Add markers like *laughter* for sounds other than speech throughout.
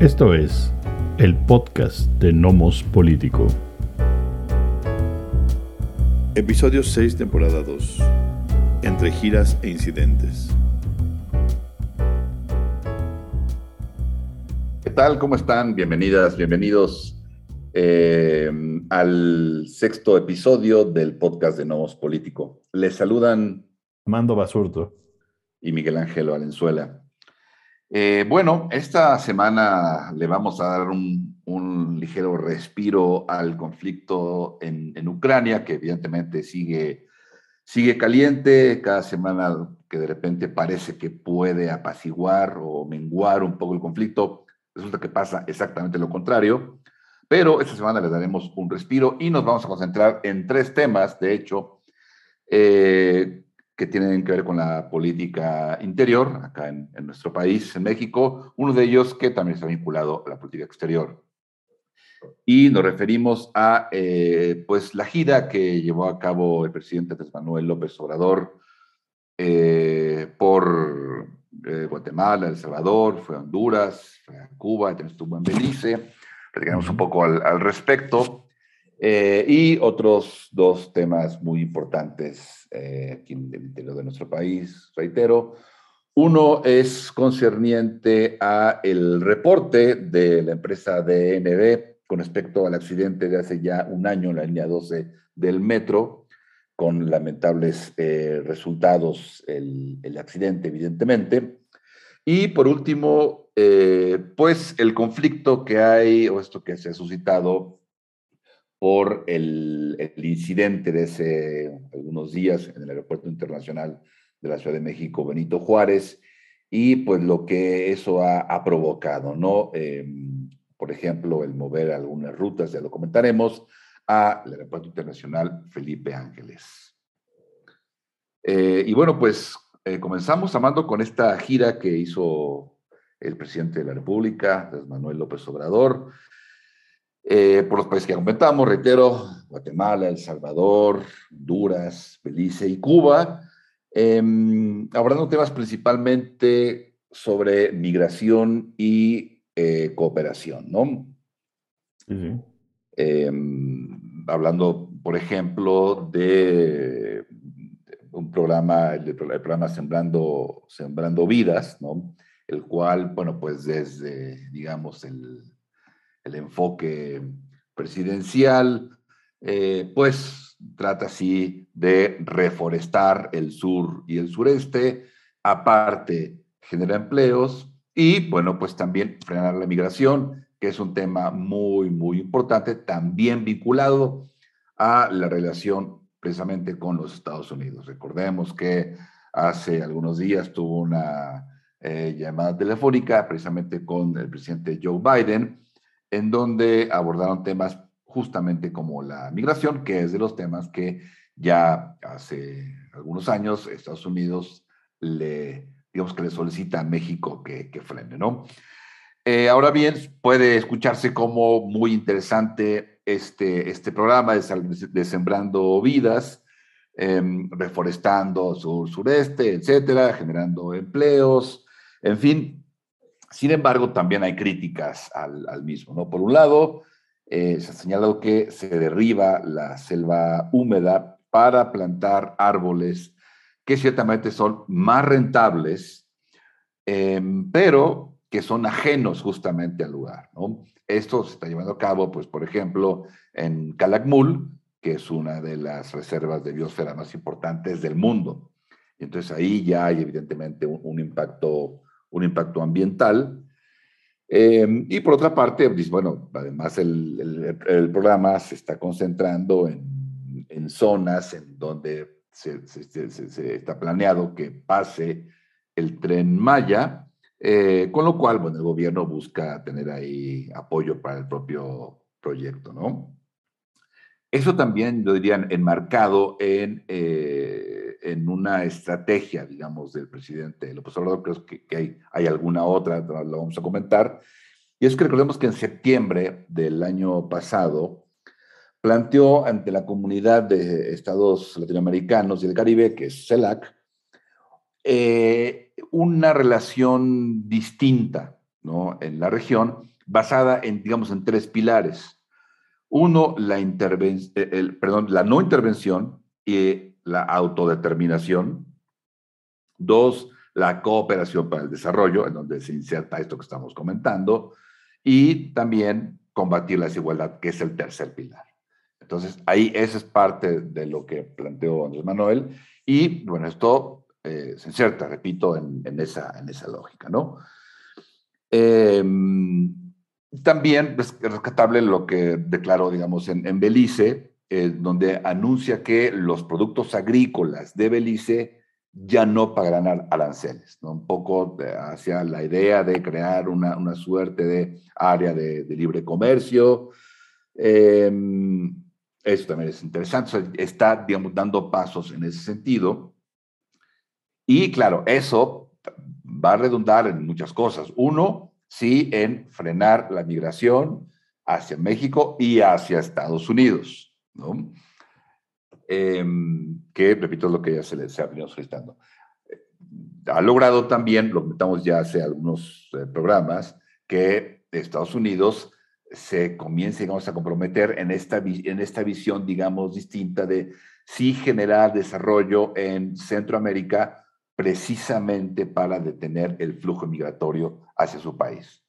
Esto es el podcast de Nomos Político. Episodio 6, temporada 2. Entre giras e incidentes. ¿Qué tal? ¿Cómo están? Bienvenidas, bienvenidos eh, al sexto episodio del podcast de Nomos Político. Les saludan Mando Basurto y Miguel Ángel Valenzuela. Eh, bueno, esta semana le vamos a dar un, ligero respiro al conflicto en, Ucrania, que evidentemente sigue, sigue caliente. Cada semana que de repente parece que puede apaciguar o menguar un poco el conflicto, resulta que pasa exactamente lo contrario. Pero esta semana le daremos un respiro y nos vamos a concentrar en tres temas, de hecho, eh, que tienen que ver con la política interior acá en, nuestro país, en México, uno de ellos que también está vinculado a la política exterior. Y nos referimos a eh, pues la gira que llevó a cabo el presidente Andrés Manuel López Obrador eh, por eh, Guatemala, El Salvador, fue a Honduras, fue a Cuba, también estuvo en Belice. Platicaremos un poco al, al respecto. Eh, y otros dos temas muy importantes eh, aquí en el interior de nuestro país, reitero. Uno es concerniente a el reporte de la empresa DNB con respecto al accidente de hace ya un año en la línea 12 del metro, con lamentables eh, resultados el, el, accidente, evidentemente. Y por último, pues el conflicto que hay, o esto que se ha suscitado por el, incidente de hace algunos días en el Aeropuerto Internacional de la Ciudad de México, Benito Juárez, y pues lo que eso ha, provocado, ¿no? Em, por ejemplo, el mover algunas rutas, ya lo comentaremos, al Aeropuerto Internacional Felipe Ángeles. Eh, y bueno, pues eh, comenzamos, Amando, con esta gira que hizo el presidente de la República, Manuel López Obrador, eh, por los países que comentamos, reitero, Guatemala, El Salvador, Honduras, Belice y Cuba, eh, abordando temas principalmente sobre migración y eh, cooperación, ¿no? Em, hablando, por ejemplo, de un programa, el, programa Sembrando, Sembrando Vidas, ¿no? El cual, bueno, pues desde, digamos, el el enfoque presidencial, eh, pues trata así de reforestar el sur y el sureste, aparte genera empleos y bueno, pues también frenar la migración, que es un tema muy, muy importante, también vinculado a la relación precisamente con los Estados Unidos. Recordemos que hace algunos días tuvo una eh, llamada telefónica precisamente con el presidente Joe Biden, en donde abordaron temas justamente como la migración, que es de los temas que ya hace algunos años Estados Unidos le, digamos que le solicita a México que, que frene, ¿no? Eh, ahora bien, puede escucharse como muy interesante este, este programa de, Sembrando Vidas, em, reforestando sur, sureste, etcétera, generando empleos, en fin, sin embargo, también hay críticas al, mismo. ¿no? Por un lado, eh, se ha señalado que se derriba la selva húmeda para plantar árboles que ciertamente son más rentables, em, pero que son ajenos justamente al lugar. Esto se está llevando a cabo, pues, por ejemplo, en Calakmul, que es una de las reservas de biosfera más importantes del mundo. Entonces ahí ya hay evidentemente un impacto un impacto ambiental. Em, y por otra parte, pues, bueno, además el, el, programa se está concentrando en, en zonas en donde se, está planeado que pase el tren Maya, eh, con lo cual, bueno, el gobierno busca tener ahí apoyo para el propio proyecto, ¿no? Eso también, lo dirían, enmarcado en eh, en una estrategia, digamos, del presidente López Obrador, creo que, que hay, hay, alguna otra, lo vamos a comentar, y es que recordemos que en septiembre del año pasado planteó ante la comunidad de estados latinoamericanos y del Caribe, que es CELAC, eh, una relación distinta ¿no? en la región basada en, digamos, en tres pilares. Uno, la, eh, perdón, la no intervención y la autodeterminación. Dos, la cooperación para el desarrollo, en donde se inserta esto que estamos comentando. Y también combatir la desigualdad, que es el tercer pilar. Entonces, ahí esa es parte de lo que planteó Andrés Manuel. Y bueno, esto eh, se inserta, repito, en, esa, en esa lógica, ¿no? Em, también es rescatable lo que declaró, digamos, en, Belice, eh, donde anuncia que los productos agrícolas de Belice ya no pagarán aranceles, un poco hacia la idea de crear una, una suerte de área de, libre comercio. Eh, eso también es interesante, está, digamos, dando pasos en ese sentido. Y claro, eso va a redundar en muchas cosas. Uno, sí, en frenar la migración hacia México y hacia Estados Unidos, Em, que, repito, es lo que ya se, les ha venido solicitando. Ha logrado también, lo comentamos ya hace algunos eh, programas, que Estados Unidos se comience, digamos, a comprometer en esta, en esta visión, digamos, distinta de sí generar desarrollo en Centroamérica precisamente para detener el flujo migratorio hacia su país.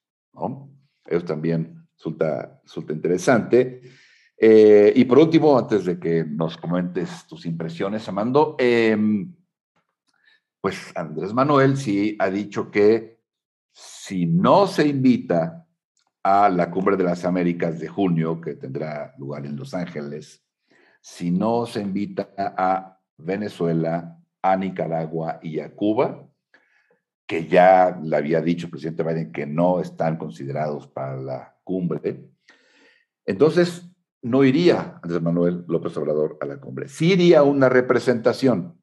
Eso también resulta, resulta interesante. Eh, y por último, antes de que nos comentes tus impresiones, Amando, em, pues Andrés Manuel sí ha dicho que si no se invita a la Cumbre de las Américas de junio, que tendrá lugar en Los Ángeles, si no se invita a Venezuela, a Nicaragua y a Cuba, que ya le había dicho el presidente Biden que no están considerados para la cumbre, entonces no iría Andrés Manuel López Obrador a la cumbre. Sí iría una representación,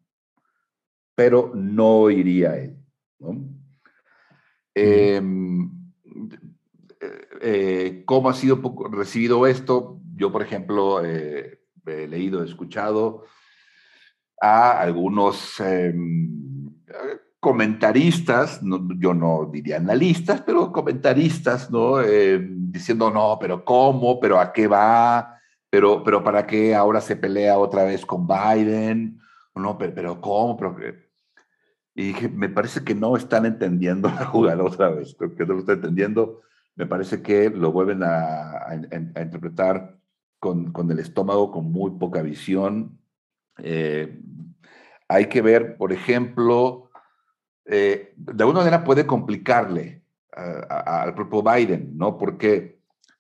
pero no iría él. Eh, eh, cómo ha sido recibido esto. Yo, por ejemplo, eh, he leído, he escuchado a algunos comentaristas, yo no diría analistas, pero comentaristas, ¿no? Em, diciendo, no, pero ¿cómo? ¿Pero a qué va? ¿Pero, pero para qué ahora se pelea otra vez con Biden? No, pero, pero ¿cómo? Pero, y me parece que no están entendiendo *laughs* la jugada otra vez, creo que no lo están entendiendo me parece que lo vuelven a, interpretar con, el estómago, con muy poca visión. Eh, hay que ver, por ejemplo, eh, de alguna manera puede complicarle al propio Biden, ¿no? Porque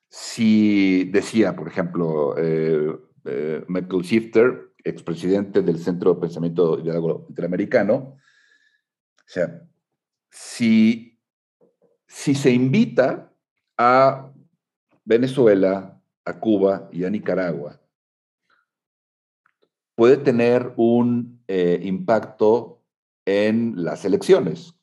si decía, por ejemplo, eh, Michael Shifter, expresidente del Centro de Pensamiento Interamericano, o sea, si, si se invita a Venezuela, a Cuba y a Nicaragua, puede tener un eh, impacto en las elecciones.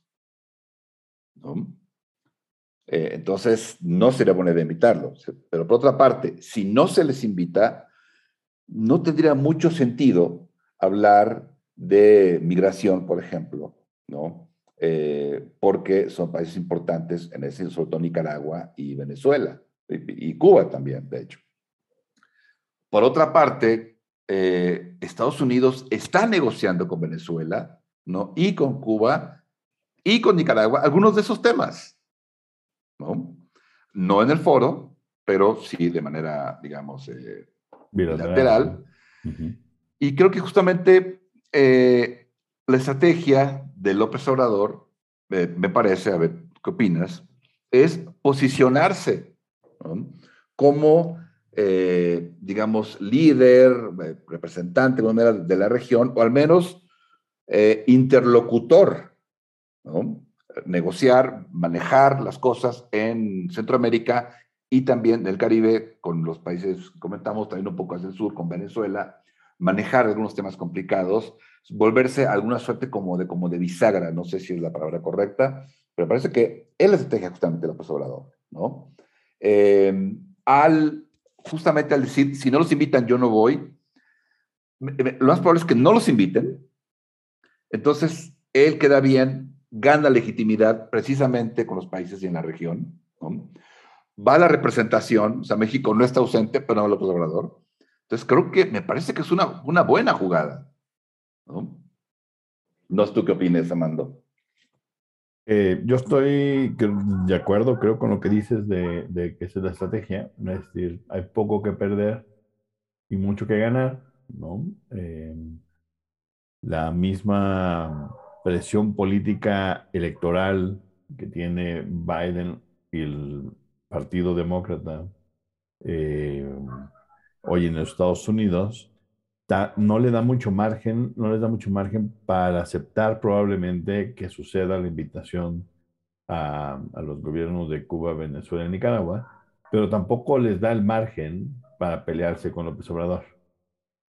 Eh, entonces, no sería buena idea invitarlos. Pero por otra parte, si no se les invita, no tendría mucho sentido hablar de migración, por ejemplo, ¿no? Eh, porque son países importantes, en ese sobre Nicaragua y Venezuela, y, Cuba también, de hecho. Por otra parte, eh, Estados Unidos está negociando con Venezuela, ¿no? Y con Cuba y con Nicaragua algunos de esos temas, ¿no? No en el foro, pero sí de manera, digamos, eh, bilateral. Y creo que justamente la estrategia de López Obrador, me parece, a ver, ¿qué opinas? Es posicionarse como, eh, digamos, líder, eh, representante de la región, o al menos eh, interlocutor, negociar, manejar las cosas en Centroamérica y también en el Caribe, con los países, comentamos también un poco hacia el sur, con Venezuela, manejar algunos temas complicados volverse alguna suerte como de, como de bisagra, no sé si es la palabra correcta, pero parece que es la estrategia justamente López Obrador, ¿no? Em, al, justamente al decir, si no los invitan, yo no voy, lo más probable es que no los inviten, entonces él queda bien, gana legitimidad precisamente con los países y en la región, ¿no? va la representación, o sea, México no está ausente, pero no López Obrador. Entonces creo que me parece que es una, una buena jugada. ¿no? no tú qué opinas, Amando. Eh, yo estoy de acuerdo, creo, con lo que dices de, de, que es la estrategia. Es decir, hay poco que perder y mucho que ganar, ¿no? Eh, la misma presión política electoral que tiene Biden y el Partido Demócrata eh, hoy en los Estados Unidos no le da mucho margen, no les da mucho margen para aceptar probablemente que suceda la invitación a, a, los gobiernos de Cuba, Venezuela y Nicaragua, pero tampoco les da el margen para pelearse con López Obrador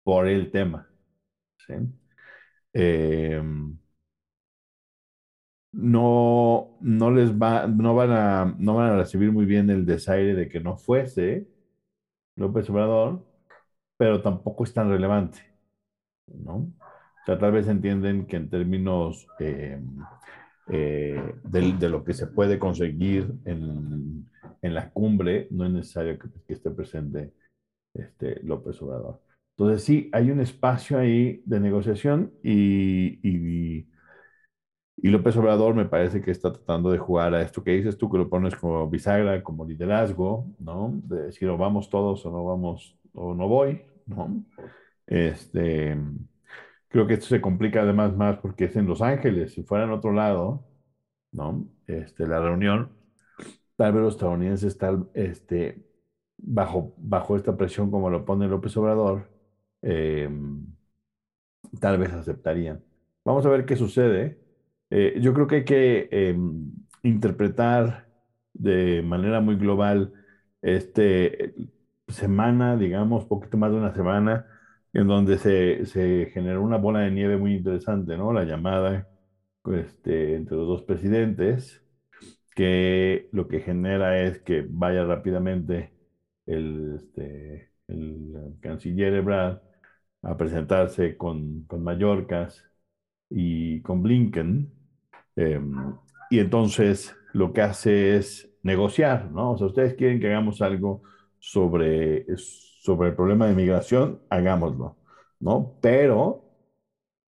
por el tema. ¿sí? Eh, no, no les va, no van a, no van a recibir muy bien el desaire de que no fuese López Obrador, pero tampoco es tan relevante, ¿no? O sea, tal vez entienden que en términos eh, eh, de, de, lo que se puede conseguir en, en, la cumbre, no es necesario que, que esté presente este, López Obrador. Entonces sí, hay un espacio ahí de negociación y, y, y, López Obrador me parece que está tratando de jugar a esto que dices tú, que lo pones como bisagra, como liderazgo, ¿no? De decir o vamos todos o no vamos o no voy, ¿no? Este, creo que esto se complica además más porque es en Los Ángeles, si fuera en otro lado, ¿no? Este, la reunión, tal vez los estadounidenses están este, bajo, bajo esta presión como lo pone López Obrador, eh, tal vez aceptarían. Vamos a ver qué sucede. Eh, yo creo que hay que eh, interpretar de manera muy global este semana, digamos, poquito más de una semana, en donde se, se generó una bola de nieve muy interesante, ¿no? La llamada este, entre los dos presidentes, que lo que genera es que vaya rápidamente el, este, el canciller Ebrard a presentarse con, con Mallorcas y con Blinken. Eh, y entonces lo que hace es negociar, ¿no? O sea, ustedes quieren que hagamos algo sobre, sobre el problema de migración, hagámoslo, ¿no? Pero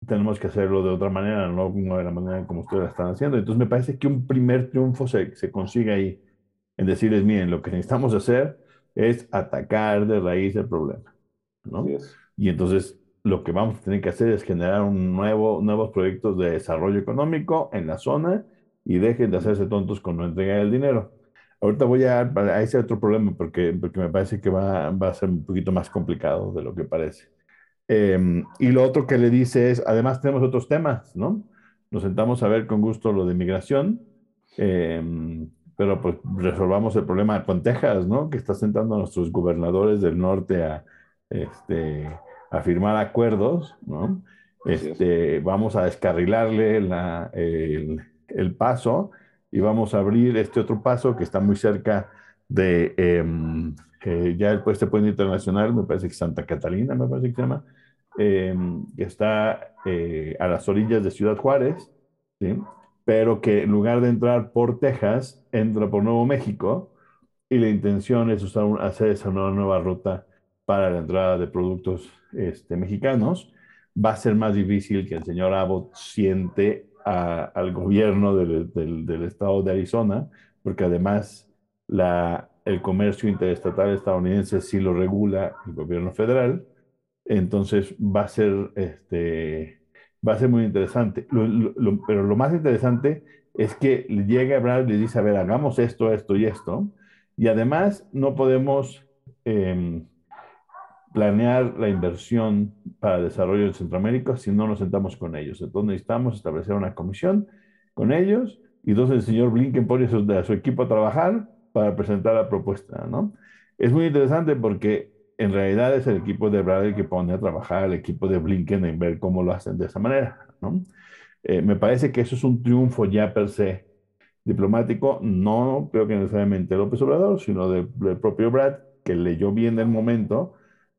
tenemos que hacerlo de otra manera, no de la manera como ustedes lo están haciendo. Entonces me parece que un primer triunfo se, se consigue ahí, en decirles, miren, lo que necesitamos hacer es atacar de raíz el problema, ¿no? Y entonces lo que vamos a tener que hacer es generar un nuevo, nuevos proyectos de desarrollo económico en la zona y dejen de hacerse tontos con no entregar el dinero. Ahorita voy a, a ese otro problema porque, porque me parece que va, va a ser un poquito más complicado de lo que parece. Eh, y lo otro que le dice es, además tenemos otros temas, ¿no? Nos sentamos a ver con gusto lo de migración, eh, pero pues resolvamos el problema con Texas, ¿no? Que está sentando a nuestros gobernadores del norte a, este, a firmar acuerdos, ¿no? Este, vamos a descarrilarle la, el, el, paso y vamos a abrir este otro paso que está muy cerca de eh, eh, ya el, puente internacional, me parece que Santa Catalina, me parece que se llama, eh, que está eh, a las orillas de Ciudad Juárez, ¿sí? pero que en lugar de entrar por Texas, entra por Nuevo México y la intención es usar, hacer esa nueva, nueva ruta para la entrada de productos este, mexicanos, va a ser más difícil que el señor Abbott siente a, al gobierno del, del, del, estado de Arizona, porque además la, el comercio interestatal estadounidense sí lo regula el gobierno federal, entonces va a ser, este, va a ser muy interesante. Lo, lo, pero lo más interesante es que llega Brad y le dice, a ver, hagamos esto, esto y esto, y además no podemos... Eh, planear la inversión para desarrollo en Centroamérica si no nos sentamos con ellos. Entonces necesitamos establecer una comisión con ellos y entonces el señor Blinken pone a su, equipo a trabajar para presentar la propuesta, ¿no? Es muy interesante porque en realidad es el equipo de Bradley que pone a trabajar al equipo de Blinken en ver cómo lo hacen de esa manera, ¿no? Eh, me parece que eso es un triunfo ya per se diplomático, no creo que necesariamente López Obrador, sino del de propio Brad, que leyó bien el momento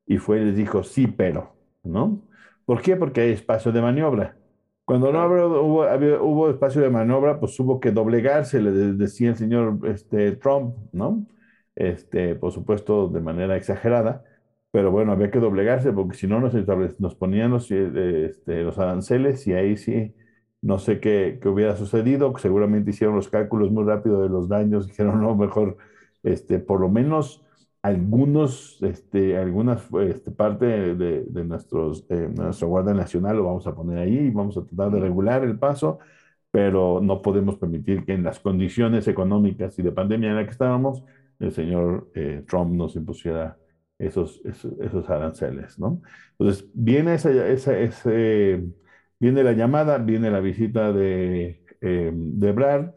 y fue y les dijo, sí, pero, ¿no? ¿Por qué? Porque hay espacio de maniobra. Cuando no hubo, hubo espacio de maniobra, pues hubo que doblegarse, le decía el señor este, Trump, ¿no? este, por supuesto, de manera exagerada, pero bueno, había que doblegarse porque si no nos, nos ponían los, eh, este, los aranceles y ahí sí, no sé qué, qué, hubiera sucedido, seguramente hicieron los cálculos muy rápido de los daños, dijeron, no, mejor, este, por lo menos algunos, este, algunas este, parte de, de nuestros, de nuestra Guardia Nacional lo vamos a poner ahí y vamos a tratar de regular el paso, pero no podemos permitir que en las condiciones económicas y de pandemia en la que estábamos, el señor eh, Trump nos impusiera esos, esos, esos, aranceles, ¿no? Entonces, viene, esa, esa, ese, viene la llamada, viene la visita de, eh, de Brad,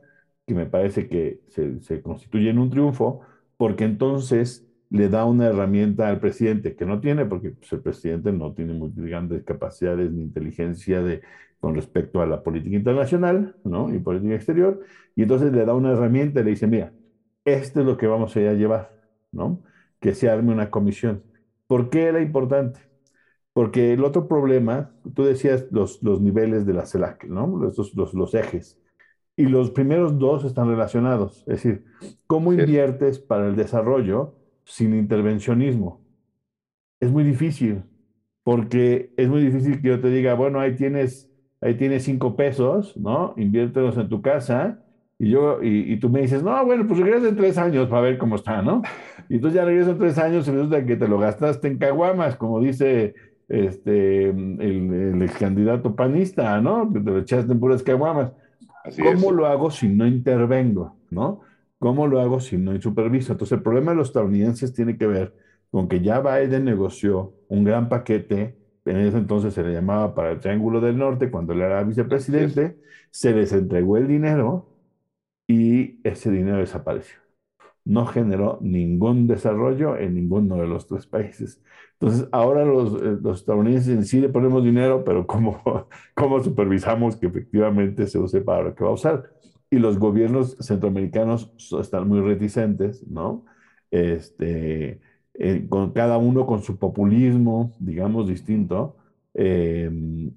que me parece que se, se constituye en un triunfo, porque entonces le da una herramienta al presidente que no tiene, porque pues, el presidente no tiene muy grandes capacidades ni inteligencia de, con respecto a la política internacional ¿no? y política exterior, y entonces le da una herramienta y le dice, mira, esto es lo que vamos a ir a llevar, ¿no? que se arme una comisión. ¿Por qué era importante? Porque el otro problema, tú decías los, los niveles de la CELAC, ¿no? Los, los, los ejes. Y los primeros dos están relacionados. Es decir, ¿cómo inviertes para el desarrollo sin intervencionismo? Es muy difícil, porque es muy difícil que yo te diga, bueno, ahí tienes, ahí tienes cinco pesos, ¿no? Inviértelos en tu casa. Y, yo, y, y tú me dices, no, bueno, pues regresa en tres años para ver cómo está, ¿no? Y entonces ya regresas en tres años y resulta que te lo gastaste en caguamas, como dice este, el, el ex candidato panista, ¿no? Que te lo echaste en puras caguamas. Así ¿Cómo es. lo hago si no intervengo? ¿no? ¿Cómo lo hago si no superviso? Entonces, el problema de los estadounidenses tiene que ver con que ya Biden negoció un gran paquete, en ese entonces se le llamaba para el Triángulo del Norte, cuando él era vicepresidente, se les entregó el dinero y ese dinero desapareció. No generó ningún desarrollo en ninguno de los tres países. Entonces, ahora los, los estadounidenses sí le ponemos dinero, pero ¿cómo, *laughs* ¿cómo supervisamos que efectivamente se use para lo que va a usar? Y los gobiernos centroamericanos están muy reticentes, ¿no? Este, eh, con cada uno con su populismo, digamos, distinto, eh,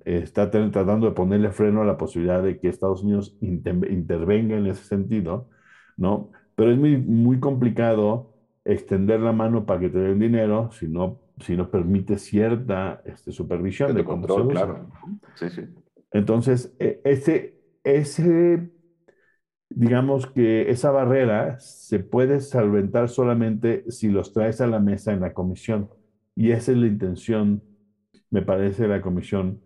está tratando de ponerle freno a la posibilidad de que Estados Unidos inter intervenga en ese sentido, ¿no? Pero es muy, muy complicado extender la mano para que te den dinero si no si nos permite cierta este, supervisión de, de control, claro. Sí, sí. Entonces, e, ese, ese, digamos que esa barrera se puede solventar solamente si los traes a la mesa en la comisión. Y esa es la intención, me parece, de la comisión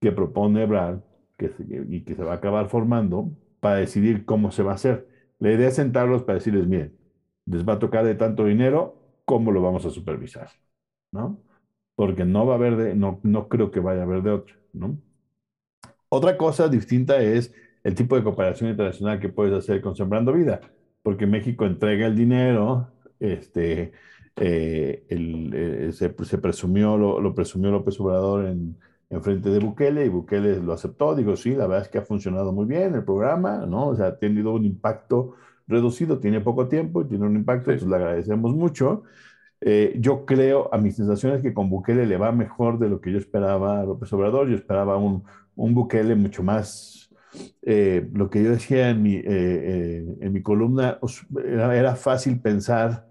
que propone Brad que y que se va a acabar formando para decidir cómo se va a hacer. La idea es sentarlos para decirles, miren, les va a tocar de tanto dinero, ¿cómo lo vamos a supervisar? ¿no? Porque no va a haber de, no, no creo que vaya a haber de otra, ¿no? Otra cosa distinta es el tipo de cooperación internacional que puedes hacer con Sembrando Vida, porque México entrega el dinero, este, eh, el, eh, se, se, presumió, lo, lo, presumió López Obrador en, en frente de Bukele y Bukele lo aceptó, digo, sí, la verdad es que ha funcionado muy bien el programa, ¿no? O sea, ha tenido un impacto reducido, tiene poco tiempo y tiene un impacto, sí. entonces le agradecemos mucho. Eh, yo creo, a mis sensaciones, que con Bukele le va mejor de lo que yo esperaba a López Obrador. Yo esperaba un, un Bukele mucho más, eh, lo que yo decía en mi, eh, en mi columna, era, era, fácil pensar,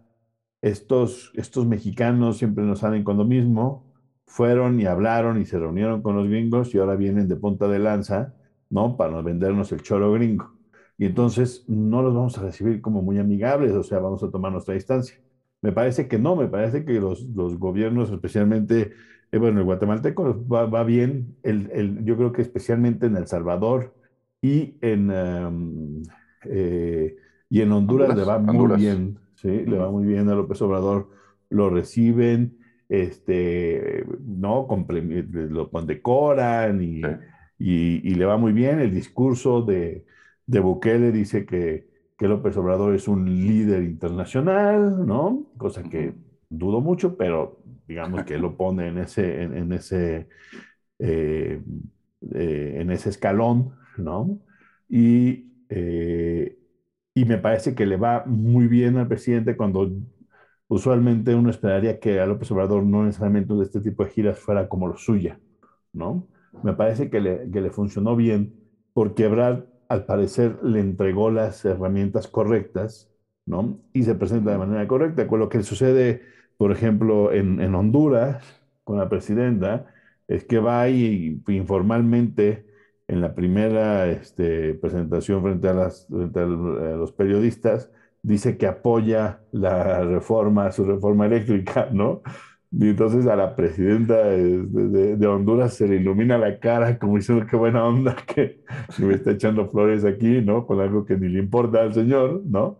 estos, estos mexicanos siempre nos salen con lo mismo, fueron y hablaron y se reunieron con los gringos y ahora vienen de punta de lanza, ¿no? Para vendernos el choro gringo. Y entonces no los vamos a recibir como muy amigables, o sea, vamos a tomar nuestra distancia. Me parece que no, me parece que los, los gobiernos, especialmente, eh, bueno, el guatemalteco va, va bien, el, el, yo creo que especialmente en El Salvador y en, um, eh, y en Honduras, Honduras, le va muy bien, ¿sí? Uh -huh. le va muy bien a López Obrador, lo reciben, este, ¿no? lo condecoran y, sí. y, y, le va muy bien. El discurso de, de Bukele dice que que López Obrador es un líder internacional, ¿no? Cosa que dudo mucho, pero digamos que lo *laughs* pone en ese, en, en ese, eh, eh, en ese escalón, ¿no? Y, eh, y me parece que le va muy bien al presidente cuando usualmente uno esperaría que a López Obrador no necesariamente de este tipo de giras fuera como lo suya, ¿no? Me parece que le, que le funcionó bien porque Ebrard al parecer le entregó las herramientas correctas ¿no? Y se presenta de manera correcta, con lo que sucede, por ejemplo, en, en Honduras, con la presidenta, es que va y informalmente en la primera este, presentación frente, a, las, frente a los periodistas, dice que apoya la reforma, su reforma eléctrica, *laughs* ¿no? Y entonces a la presidenta de, de, de, Honduras se le ilumina la cara como diciendo qué buena onda *laughs* que, me está echando flores aquí, ¿no? Con algo que ni le importa al señor, ¿no?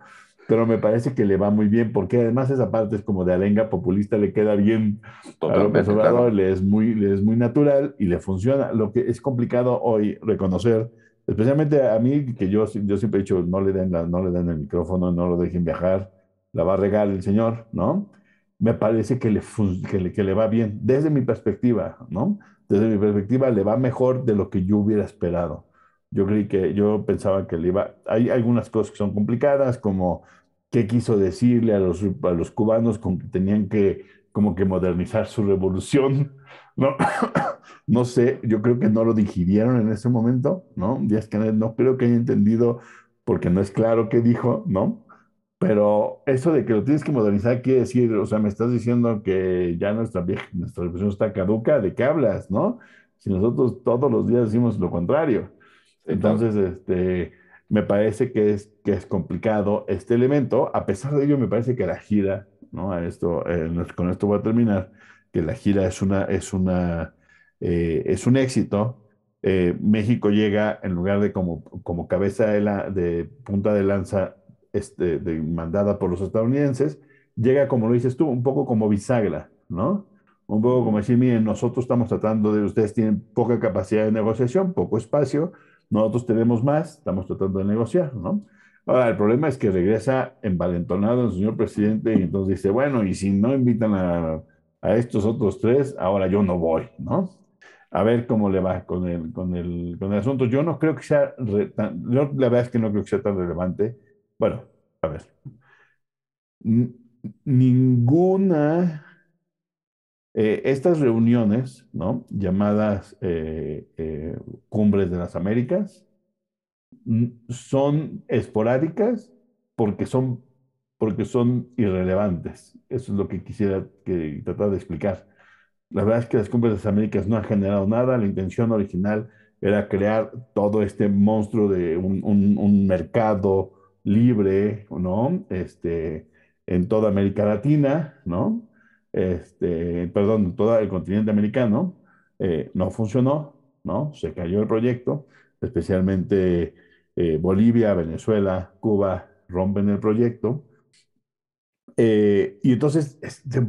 Pero me parece que le va muy bien, porque además esa parte es como de alenga populista, le queda bien Totalmente, a López Obrador, claro. le, es muy, le es muy natural y le funciona. Lo que es complicado hoy reconocer, especialmente a mí, que yo, yo siempre he dicho, no le, den la, no le den el micrófono, no lo dejen viajar, la va a regar el señor, ¿no? me parece que le, que le, que le va bien, desde mi perspectiva, ¿no? Desde mi perspectiva le va mejor de lo que yo hubiera esperado. Yo creí que, yo pensaba que le iba, hay algunas cosas que son complicadas, como qué quiso decirle a los, a los cubanos con que tenían que como que modernizar su revolución, *laughs* ¿no? *coughs* no sé, yo creo que no lo digirieron en ese momento, ¿no? Díaz Canel no creo que haya entendido porque no es claro qué dijo, ¿no? Pero eso de que lo tienes que modernizar quiere decir, o sea, me estás diciendo que ya nuestra vieja, nuestra revolución está caduca, ¿de qué hablas, no? Si nosotros todos los días decimos lo contrario. Entonces, este, me parece que es, que es complicado este elemento. A pesar de ello, me parece que la gira, ¿no? A esto, eh, con esto voy a terminar, que la gira es, una, es, una, eh, es un éxito. Eh, México llega, en lugar de como, como cabeza de, la, de punta de lanza este, de, mandada por los estadounidenses, llega, como lo dices tú, un poco como bisagra, ¿no? Un poco como decir, miren, nosotros estamos tratando de, ustedes tienen poca capacidad de negociación, poco espacio, nosotros tenemos más, estamos tratando de negociar, ¿no? Ahora, el problema es que regresa envalentonado el señor presidente y entonces dice, bueno, y si no invitan a, a estos otros tres, ahora yo no voy, ¿no? a ver cómo le va con el, con el, con el asunto. Yo no creo que sea, tan, la verdad es que no creo que sea tan relevante. Bueno, a ver. ninguna... Eh, estas reuniones, ¿no? Llamadas eh, eh, cumbres de las Américas, son esporádicas porque son, porque son irrelevantes. Eso es lo que quisiera que, tratar de explicar. La verdad es que las cumbres de las Américas no han generado nada. La intención original era crear todo este monstruo de un, un, un mercado libre, ¿no? Este, en toda América Latina, ¿no? Este, perdón, todo el continente americano, eh, no funcionó, ¿no? Se cayó el proyecto, especialmente eh, Bolivia, Venezuela, Cuba rompen el proyecto. Eh, y entonces se,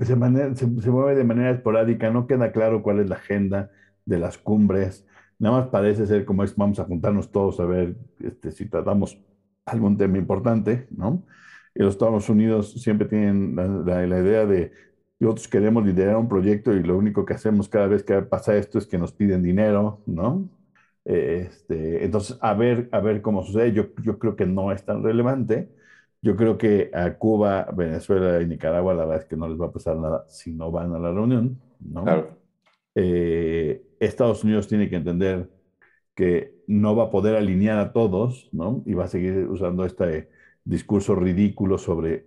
mueve de manera esporádica, no queda claro cuál es la agenda de las cumbres, nada más parece ser como es, vamos a juntarnos todos a ver este, si tratamos algún tema importante, ¿no? Y los Estados Unidos siempre tienen la, idea de nosotros queremos liderar un proyecto y lo único que hacemos cada vez que pasa esto es que nos piden dinero, ¿no? Este, entonces, a ver, a ver cómo sucede. Yo, yo creo que no es tan relevante. Yo creo que a Cuba, Venezuela y Nicaragua la verdad es que no les va a pasar nada si no van a la reunión, ¿no? Claro. Eh, Estados Unidos tiene que entender que no va a poder alinear a todos, ¿no? Y va a seguir usando este discurso ridículo sobre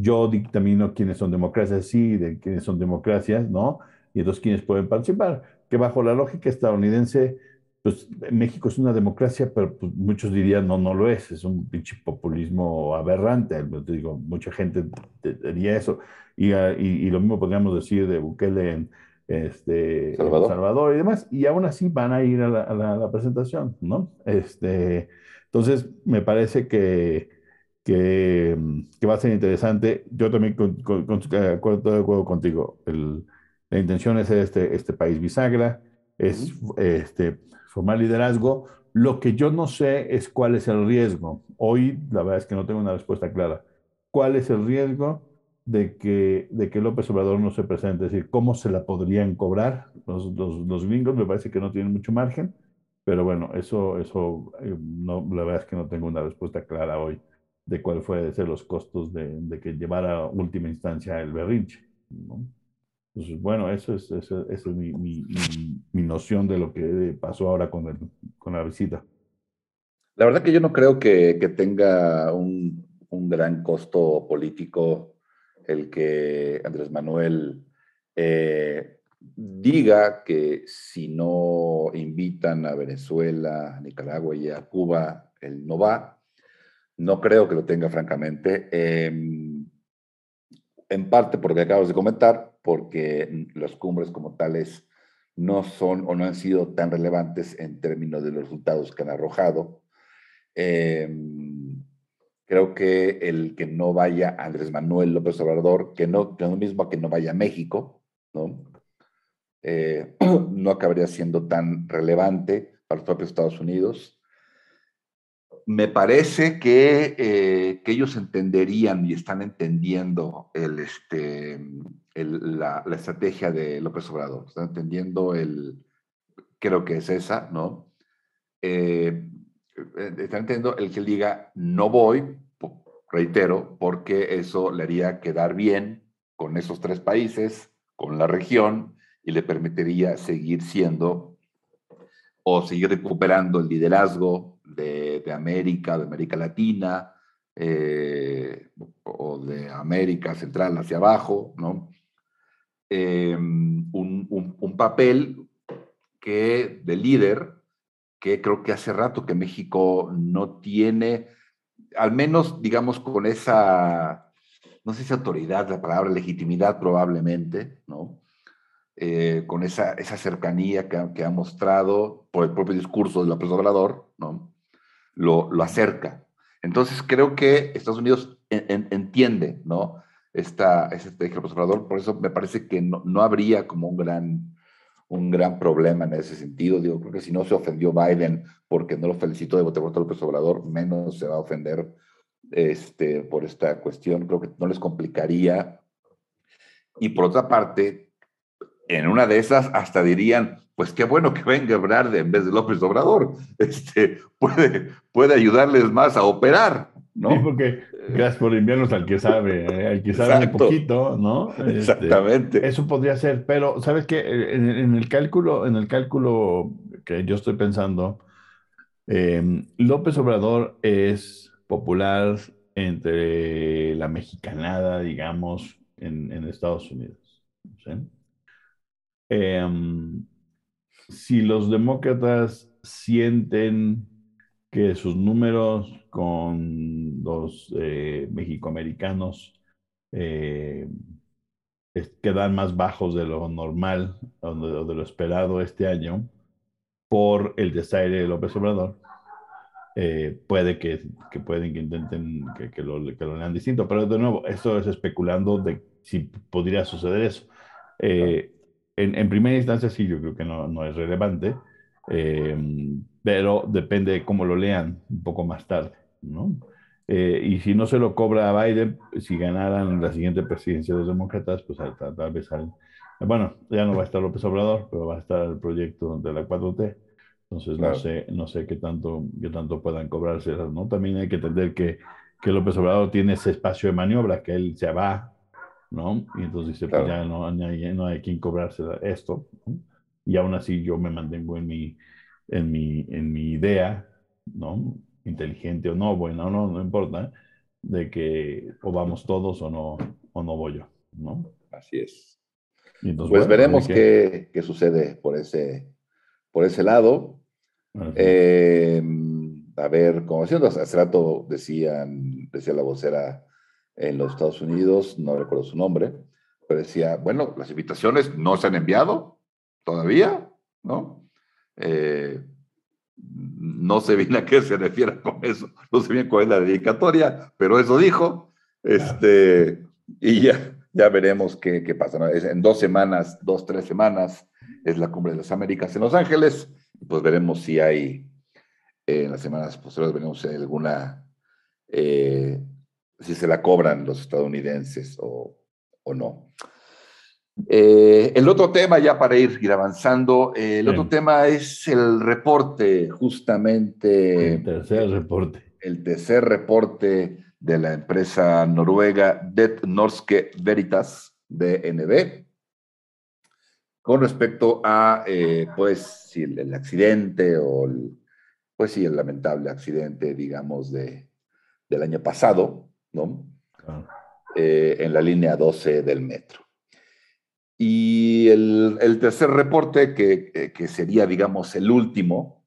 yo dictamino quiénes son democracias, sí, de quiénes son democracias, ¿no? Y entonces quiénes pueden participar. Que bajo la lógica estadounidense, pues México es una democracia, pero pues, muchos dirían no, no lo es, es un pinche populismo aberrante. Te digo, mucha gente diría eso. Y, y, y, lo mismo podríamos decir de Bukele en, este, Salvador. Salvador. y demás, y aún así van a ir a la, a la, a la presentación, ¿no? Este, entonces, me parece que, que, que, va a ser interesante. Yo también con, con, con, de acuerdo contigo. El, la intención es este, este país bisagra, es este, formar liderazgo. Lo que yo no sé es cuál es el riesgo. Hoy, la verdad es que no tengo una respuesta clara. ¿Cuál es el riesgo? de que, de que López Obrador no se presente, es decir, cómo se la podrían cobrar los, los, los gringos, me parece que no tienen mucho margen, pero bueno, eso, eso eh, no, la verdad es que no tengo una respuesta clara hoy de cuál fue ser los costos de, de, que llevara a última instancia el berrinche. ¿no? Entonces, bueno, eso es, eso, eso es mi, mi, mi, mi, noción de lo que pasó ahora con, el, con la visita. La verdad que yo no creo que, que tenga un, un gran costo político el que Andrés Manuel eh, diga que si no invitan a Venezuela, Nicaragua y a Cuba, él no va. No creo que lo tenga, francamente. Em, en parte porque acabas de comentar, porque las cumbres como tales no son o no han sido tan relevantes en términos de los resultados que han arrojado. Em, creo que el que no vaya Andrés Manuel López Obrador, que no, que lo mismo que no vaya a México, ¿no? Eh, *clears throat* no acabaría siendo tan relevante para los propios Estados Unidos. Me parece que, eh, que ellos entenderían y están entendiendo el, este, la, estrategia de López Obrador, están entendiendo el, creo que es esa, ¿no? Eh, están entendiendo el que diga no voy, reitero, porque eso le haría quedar bien con esos tres países, con la región, y le permitiría seguir siendo o seguir recuperando el liderazgo de, de América, de América Latina, eh, o de América Central hacia abajo, ¿no? Em, un, un, papel que de líder que creo que hace rato que México no tiene, al menos digamos con esa, no sé si autoridad, la palabra legitimidad probablemente, ¿no? Eh, con esa, esa cercanía que, que, ha mostrado por el propio discurso del López ¿no? Lo, lo, acerca. Entonces creo que Estados Unidos en, en, entiende, ¿no? Esta, esta estrategia Obrador, por eso me parece que no, no habría como un gran, un gran problema en ese sentido. Digo, creo que si no se ofendió Biden porque no lo felicitó de votar por López Obrador, menos se va a ofender este, por esta cuestión. Creo que no les complicaría. Y por otra parte, en una de esas hasta dirían, pues qué bueno que venga Ebrard en vez de López Obrador, *laughs* este, puede, puede ayudarles más a operar, ¿no? Sí, porque gracias por enviarnos al que sabe, ¿eh? al que sabe un poquito, ¿no? Este, Exactamente. eso podría ser, pero ¿sabes qué? En, en, el cálculo, en el cálculo que yo estoy pensando, eh, López Obrador es popular entre la mexicanada, digamos, en, en Estados Unidos. ¿sí? Eh, si los demócratas sienten que sus números con los eh, mexicoamericanos eh, quedan más bajos de lo normal o de, de, lo esperado este año por el desaire de López Obrador, eh, puede que, que, pueden que intenten que, que, lo, que lo lean distinto, pero de nuevo, esto es especulando de si podría suceder eso. Eh, en, en, primera instancia sí, yo creo que no, no es relevante, eh, pero depende de cómo lo lean un poco más tarde, ¿no? Eh, y si no se lo cobra a Biden, si ganaran la siguiente presidencia de los demócratas, pues tal, tal vez al, bueno, ya no va a estar López Obrador, pero va a estar el proyecto de la 4T. Entonces claro. no sé, no sé qué tanto, qué tanto puedan cobrarse, ¿no? También hay que entender que, que López Obrador tiene ese espacio de maniobra, que él se va ¿no? Y entonces dice, claro. pues ya no, hay, no hay quien cobrarse esto, ¿no? Y aún así yo me mantengo en mi, en mi, en mi idea, ¿no? Inteligente o no, bueno, no, no importa, de que o vamos todos o no, o no voy yo, ¿no? Así es. Entonces, pues bueno, veremos que... qué, qué, sucede por ese, por ese lado. Eh, a ver, como haciendo hace rato decían, decía la vocera en los Estados Unidos, no recuerdo su nombre, pero decía, bueno, las invitaciones no se han enviado todavía, ¿no? Eh, no sé bien a qué se refiere con eso, no sé bien cuál es la dedicatoria, pero eso dijo, este, y ya, ya veremos qué, qué pasa. En dos semanas, dos, tres semanas, es la Cumbre de las Américas en Los Ángeles, pues veremos si hay, eh, en las semanas posteriores, veremos si hay alguna... Eh, si se la cobran los estadounidenses o, o no. Eh, el otro tema, ya para ir, ir avanzando, eh, el otro tema es el reporte, justamente. El tercer reporte. El tercer reporte de la empresa noruega Det Norske Veritas, DNB, con respecto a, eh, pues, si el, el, accidente o, el, pues sí, el lamentable accidente, digamos, de, del año pasado, ¿no? Eh, en la línea 12 del metro. Y el, tercer reporte, que, que, sería, digamos, el último,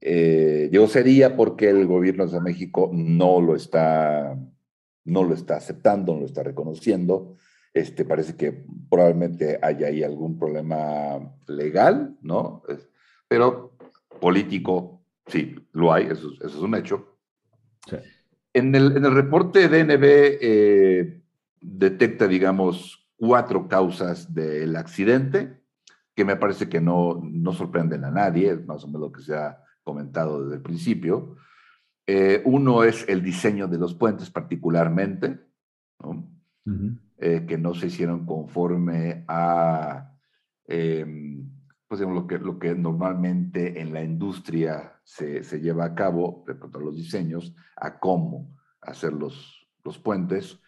eh, yo sería porque el gobierno de México no lo está, no lo está aceptando, no lo está reconociendo. Este, parece que probablemente haya ahí algún problema legal, ¿no? Pero político, sí, lo hay, eso, es un hecho. En, el, en, el, reporte DNB eh, detecta, digamos, cuatro causas del accidente, que me parece que no, no sorprenden a nadie, es más o menos lo que se ha comentado desde el principio. Eh, uno es el diseño de los puentes particularmente, eh, que no se hicieron conforme a em, pues, lo, que, lo que normalmente en la industria se, se lleva a cabo, respecto a los diseños, a cómo hacer los, los puentes.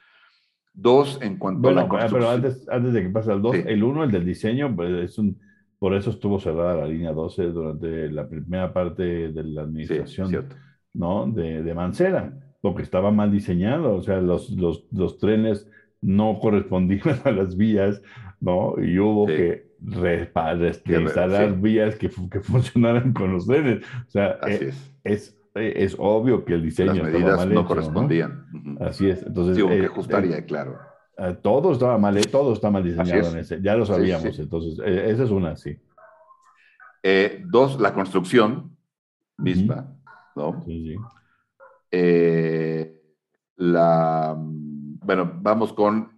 Dos, en cuanto a la construcción. Pero antes, antes de que pase al dos, el uno, el del diseño, pues es un, por eso estuvo cerrada la línea 12 durante la primera parte de la administración ¿no? de, de, Mancera, porque estaba mal diseñado, o sea, los, los, los trenes no correspondían *laughs* a las vías, ¿no? Y hubo que reinstalar vías que, que, funcionaran con los trenes. O sea, eh, es. es. es. obvio que el diseño Las medidas mal no correspondían. Así es. Entonces, sí, que ajustaría, claro. Eh, todo estaba mal, eh, todo está mal diseñado en ese, ya lo sabíamos, entonces, esa es una, sí. dos, la construcción misma, ¿no? Sí, sí. la, bueno, vamos con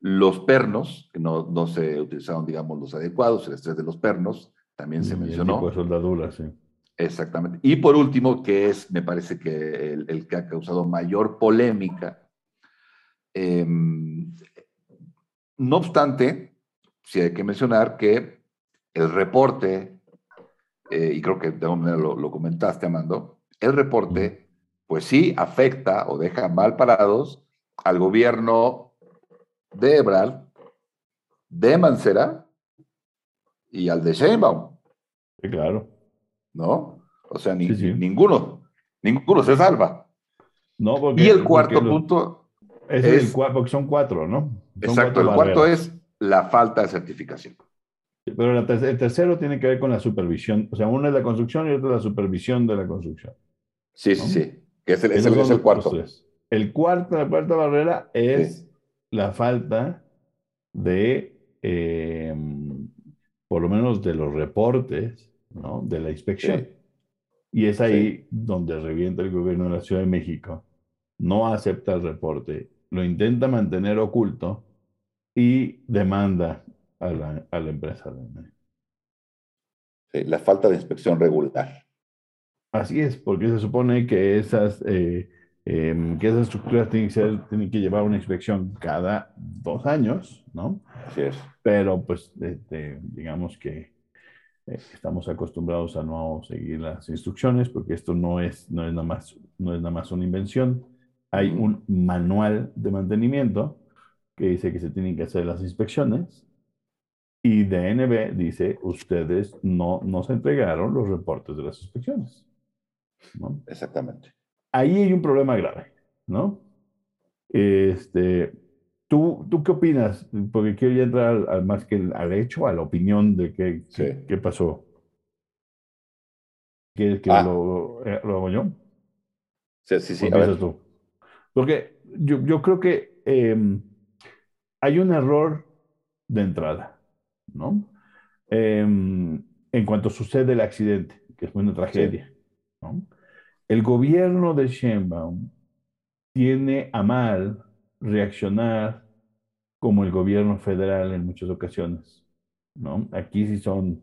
los pernos, que no, no, se utilizaron, digamos, los adecuados, el estrés de los pernos, también se mencionó. El tipo de soldadura, sí. Exactamente. Y por último, que es, me parece que el, que ha causado mayor polémica, em, no obstante, sí hay que mencionar que el reporte, eh, y creo que de alguna manera lo, lo, comentaste, Amando, el reporte, pues sí afecta o deja mal parados al gobierno de Ebrard, de Mancera y al de Sheinbaum. Sí, claro. ¿No? O sea, ninguno, ninguno se salva. No, porque, y el cuarto punto es, el porque son cuatro, ¿no? exacto, el cuarto es la falta de certificación. Pero el tercero tiene que ver con la supervisión. O sea, uno es la construcción y otro es la supervisión de la construcción. Sí, sí, sí. Que es el, es el, cuarto. El cuarto, la cuarta barrera es la falta de, eh, por lo menos de los reportes, ¿no? de la inspección. Y es ahí donde revienta el gobierno de la Ciudad de México. No acepta el reporte, lo intenta mantener oculto y demanda a la, a la empresa. la falta de inspección regular. Así es, porque se supone que esas eh, Em, que esas estructuras tienen que, tienen que llevar una inspección cada dos años, ¿no? Así es. Pero pues este, digamos que eh, estamos acostumbrados a no seguir las instrucciones porque esto no es, no es, nada, más, no es nada más una invención. Hay un manual de mantenimiento que dice que se tienen que hacer las inspecciones y DNB dice, ustedes no nos entregaron los reportes de las inspecciones. ¿no? Exactamente ahí hay un problema grave, ¿no? Este, ¿tú, ¿Tú qué opinas? Porque quiero ya entrar al, más que al hecho, a la opinión de qué, qué, pasó. ¿Quieres que ah. lo, eh, lo, hago yo? Sí, sí, sí. tú? Porque yo, yo creo que em, hay un error de entrada, ¿no? Em, en cuanto sucede el accidente, que es una tragedia, ¿no? El gobierno de Sheinbaum tiene a mal reaccionar como el gobierno federal en muchas ocasiones, ¿no? Aquí sí son,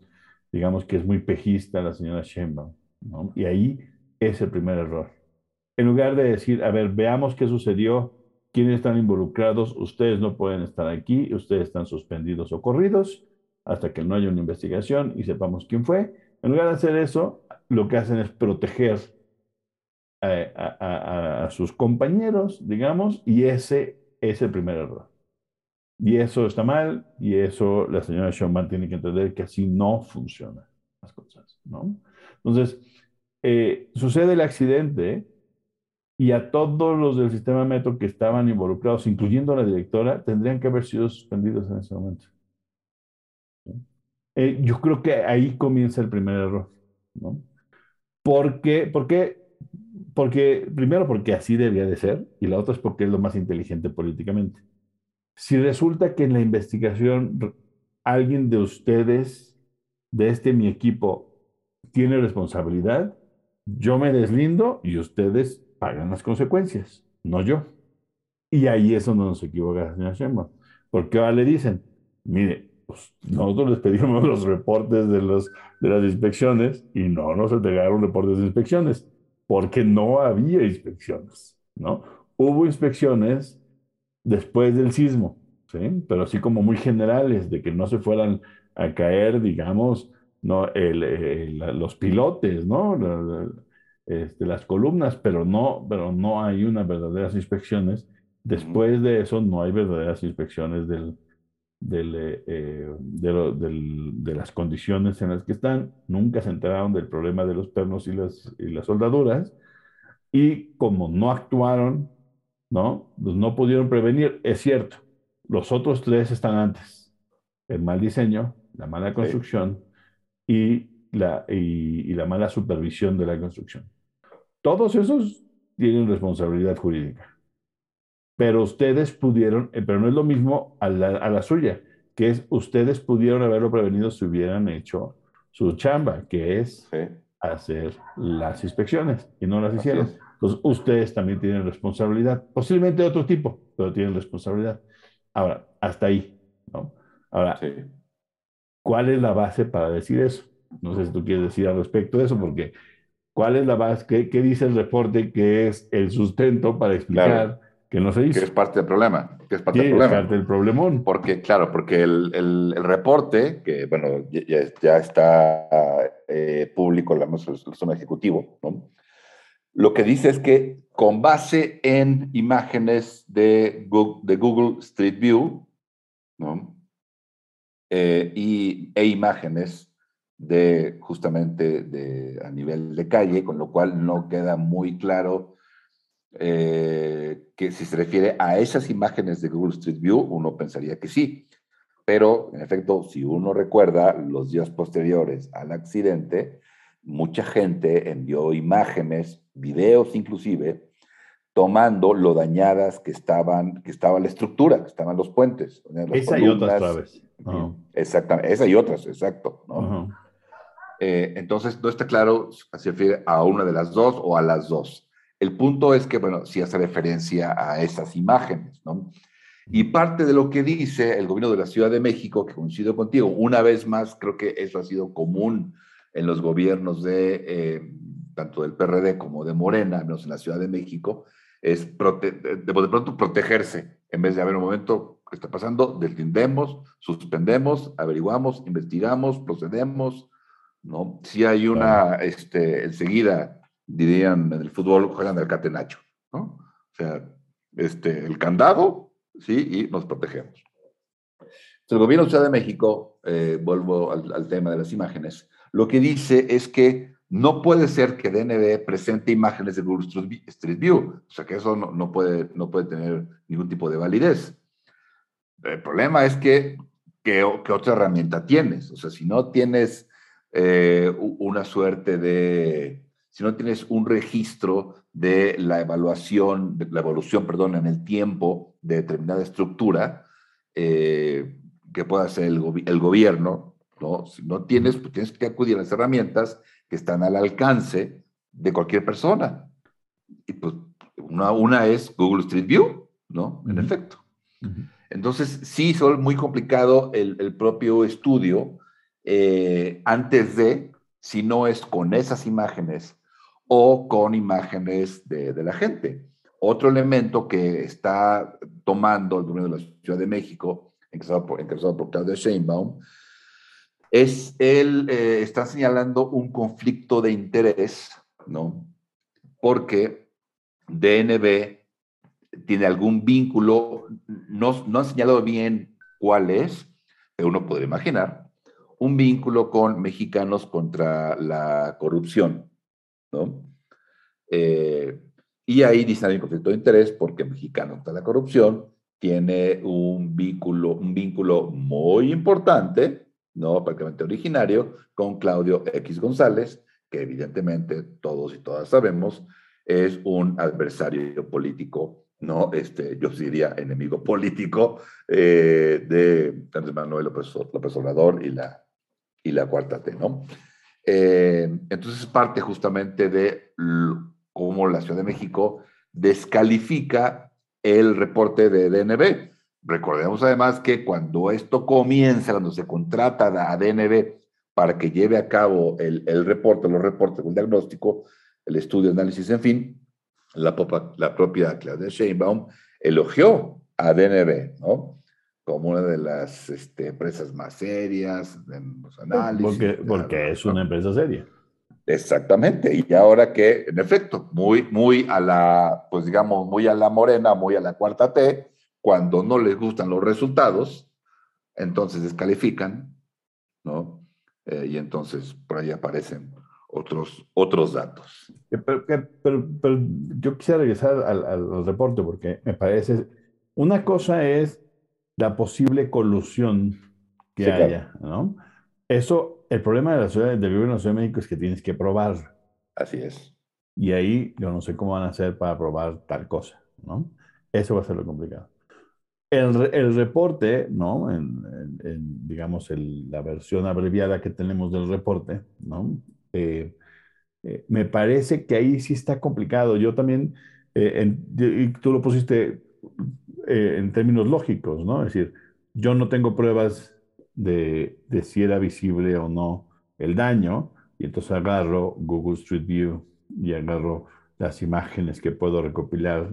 digamos que es muy pejista la señora Sheinbaum, ¿no? Y ahí es el primer error. En lugar de decir, a ver, veamos qué sucedió, quiénes están involucrados, ustedes no pueden estar aquí, ustedes están suspendidos o corridos hasta que no haya una investigación y sepamos quién fue. En lugar de hacer eso, lo que hacen es proteger a, sus compañeros, digamos, y ese es el primer error. Y eso está mal, y eso la señora Schumann tiene que entender que así no funcionan las cosas, ¿no? Entonces, eh, sucede el accidente y a todos los del sistema Metro que estaban involucrados, incluyendo a la directora, tendrían que haber sido suspendidos en ese momento. Eh, yo creo que ahí comienza el primer error, ¿no? ¿Por qué? Porque, porque, primero porque así debía de ser, y la otra es porque es lo más inteligente políticamente. Si resulta que en la investigación alguien de ustedes, de este mi equipo, tiene responsabilidad, yo me deslindo y ustedes pagan las consecuencias, no yo. Y ahí es donde nos equivoca, señor Sheinbaum. Porque ahora le dicen, mire, pues, nosotros les pedimos *laughs* los reportes de, de las inspecciones y no nos entregaron reportes de inspecciones, porque no había inspecciones, ¿no? Hubo inspecciones después del sismo, ¿sí? Pero así como muy generales, de que no se fueran a caer, digamos, ¿no? los pilotes, ¿no? Este, las columnas, pero no, pero no hay unas verdaderas inspecciones. Después de eso no hay verdaderas inspecciones del, eh, eh, de, las condiciones en las que están. Nunca se enteraron del problema de los pernos y las, y las soldaduras. Y como no actuaron, ¿no? Pues no pudieron prevenir. Es cierto, los otros tres están antes. El mal diseño, la mala construcción y la, y la mala supervisión de la construcción. Todos esos tienen responsabilidad jurídica. Pero ustedes pudieron, eh, pero no es lo mismo a la, suya, que es ustedes pudieron haberlo prevenido si hubieran hecho su chamba, que es hacer las inspecciones y no las hicieron. Entonces, ustedes también tienen responsabilidad, posiblemente de otro tipo, pero tienen responsabilidad. Ahora, hasta ahí, ¿no? Ahora, ¿cuál es la base para decir eso? No sé si tú quieres decir al respecto de eso, porque ¿Cuál es la base? ¿Qué, dice el reporte que es el sustento para explicar que no se hizo? Que es parte del problema. Que es parte del problema. Es parte del problemón. Porque, claro, porque el, el, reporte, que bueno, ya, ya está eh, público, la zona ejecutivo, ¿no? lo que dice es que con base en imágenes de Google, de Google Street View ¿no? Eh, y, e imágenes de justamente de, a nivel de calle, con lo cual no queda muy claro eh, que si se refiere a esas imágenes de Google Street View, uno pensaría que sí. Pero, en efecto, si uno recuerda los días posteriores al accidente, mucha gente envió imágenes, videos inclusive, tomando lo dañadas que estaban, que estaba la estructura, que estaban los puentes. Esa y otras, Traves. Exactamente, esa y otras, exacto. ¿no? Eh, entonces, no está claro si se refiere a una de las dos o a las dos. El punto es que, bueno, sí hace referencia a esas imágenes, ¿no? Y parte de lo que dice el gobierno de la Ciudad de México, que coincido contigo, una vez más, creo que eso ha sido común en los gobiernos de eh, tanto del PRD como de Morena, menos en la Ciudad de México, es de, de, pronto protegerse, en vez de haber un momento que está pasando, deslindemos, suspendemos, averiguamos, investigamos, procedemos, ¿no? Si hay una, este, enseguida, dirían en el fútbol, juegan al catenacho, ¿no? O sea, este, el candado, ¿sí? Y nos protegemos. El gobierno de Ciudad de México, eh, vuelvo al, tema de las imágenes, lo que dice es que no puede ser que DNB presente imágenes de Google Street View, o sea que eso no, no, puede, no puede tener ningún tipo de validez. El problema es que, ¿qué otra herramienta tienes? O sea, si no tienes eh, una suerte de, si no tienes un registro de la evaluación, de la evolución, perdón, en el tiempo de determinada estructura eh, que pueda hacer el, gobierno, ¿no? Si no tienes, pues tienes que acudir a las herramientas que están al alcance de cualquier persona. Y pues una, una es Google Street View, ¿no? En efecto. Entonces, sí, es muy complicado el, el propio estudio eh, antes de, si no es con esas imágenes o con imágenes de, la gente. Otro elemento que está tomando el gobierno de la Ciudad de México, encabezado por, encabezado por Claudia Sheinbaum, es él eh, está señalando un conflicto de interés, ¿no? Porque DNB tiene algún vínculo, no, no han señalado bien cuál es, pero uno podría imaginar, un vínculo con mexicanos contra la corrupción, ¿no? Eh, Y ahí dicen hay conflicto de interés porque Mexicano contra la corrupción tiene un vínculo, un vínculo muy importante, ¿no? prácticamente originario, con Claudio X González, que evidentemente todos y todas sabemos es un adversario político, ¿no? Este, yo diría enemigo político eh, de Andrés Manuel López, López, Obrador y la, y la Cuarta T, ¿no? Eh, entonces parte justamente de cómo la Ciudad de México descalifica el reporte de DNB. Recordemos además que cuando esto comienza, cuando se contrata a DNB para que lleve a cabo el, reporte, los reportes, el diagnóstico, el estudio, análisis, en fin, la, la propia Claudia Sheinbaum elogió a DNB, ¿no? Como una de las este, empresas más serias en los análisis. Porque, porque es una empresa seria. Exactamente, y ahora que, en efecto, muy, muy a la, pues digamos, muy a la morena, muy a la cuarta T, cuando no les gustan los resultados, entonces descalifican, ¿no? Eh, y entonces por ahí aparecen otros, otros datos. Pero, pero, yo quisiera regresar al, al, reporte porque me parece, una cosa es la posible colusión que haya, ¿no? Eso, el problema de la ciudad, del gobierno de la Ciudad de México es que tienes que probar. Así es. Y ahí yo no sé cómo van a hacer para probar tal cosa, ¿no? Eso va a ser lo complicado. El, el reporte, ¿no? En, digamos, el, la versión abreviada que tenemos del reporte, ¿no? Eh, eh, me parece que ahí sí está complicado. Yo también, eh, y tú lo pusiste en términos lógicos, ¿no? Es decir, yo no tengo pruebas de, si era visible o no el daño, y entonces agarro Google Street View y agarro las imágenes que puedo recopilar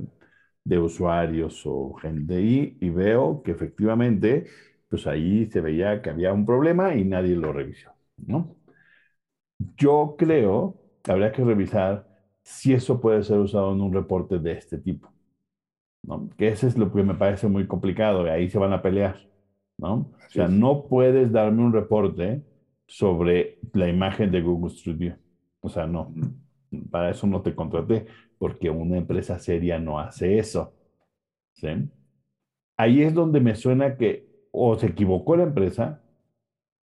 de usuarios o gente y veo que efectivamente, pues ahí se veía que había un problema y nadie lo revisó, ¿no? Yo creo que habría que revisar si eso puede ser usado en un reporte de este tipo. ¿No? Que ese es lo que me parece muy complicado, y ahí se van a pelear. ¿no? o sea, no puedes darme un reporte sobre la imagen de Google Studio. O sea, no, para eso no te contraté, porque una empresa seria no hace eso. ¿sí? Ahí es donde me suena que o se equivocó la empresa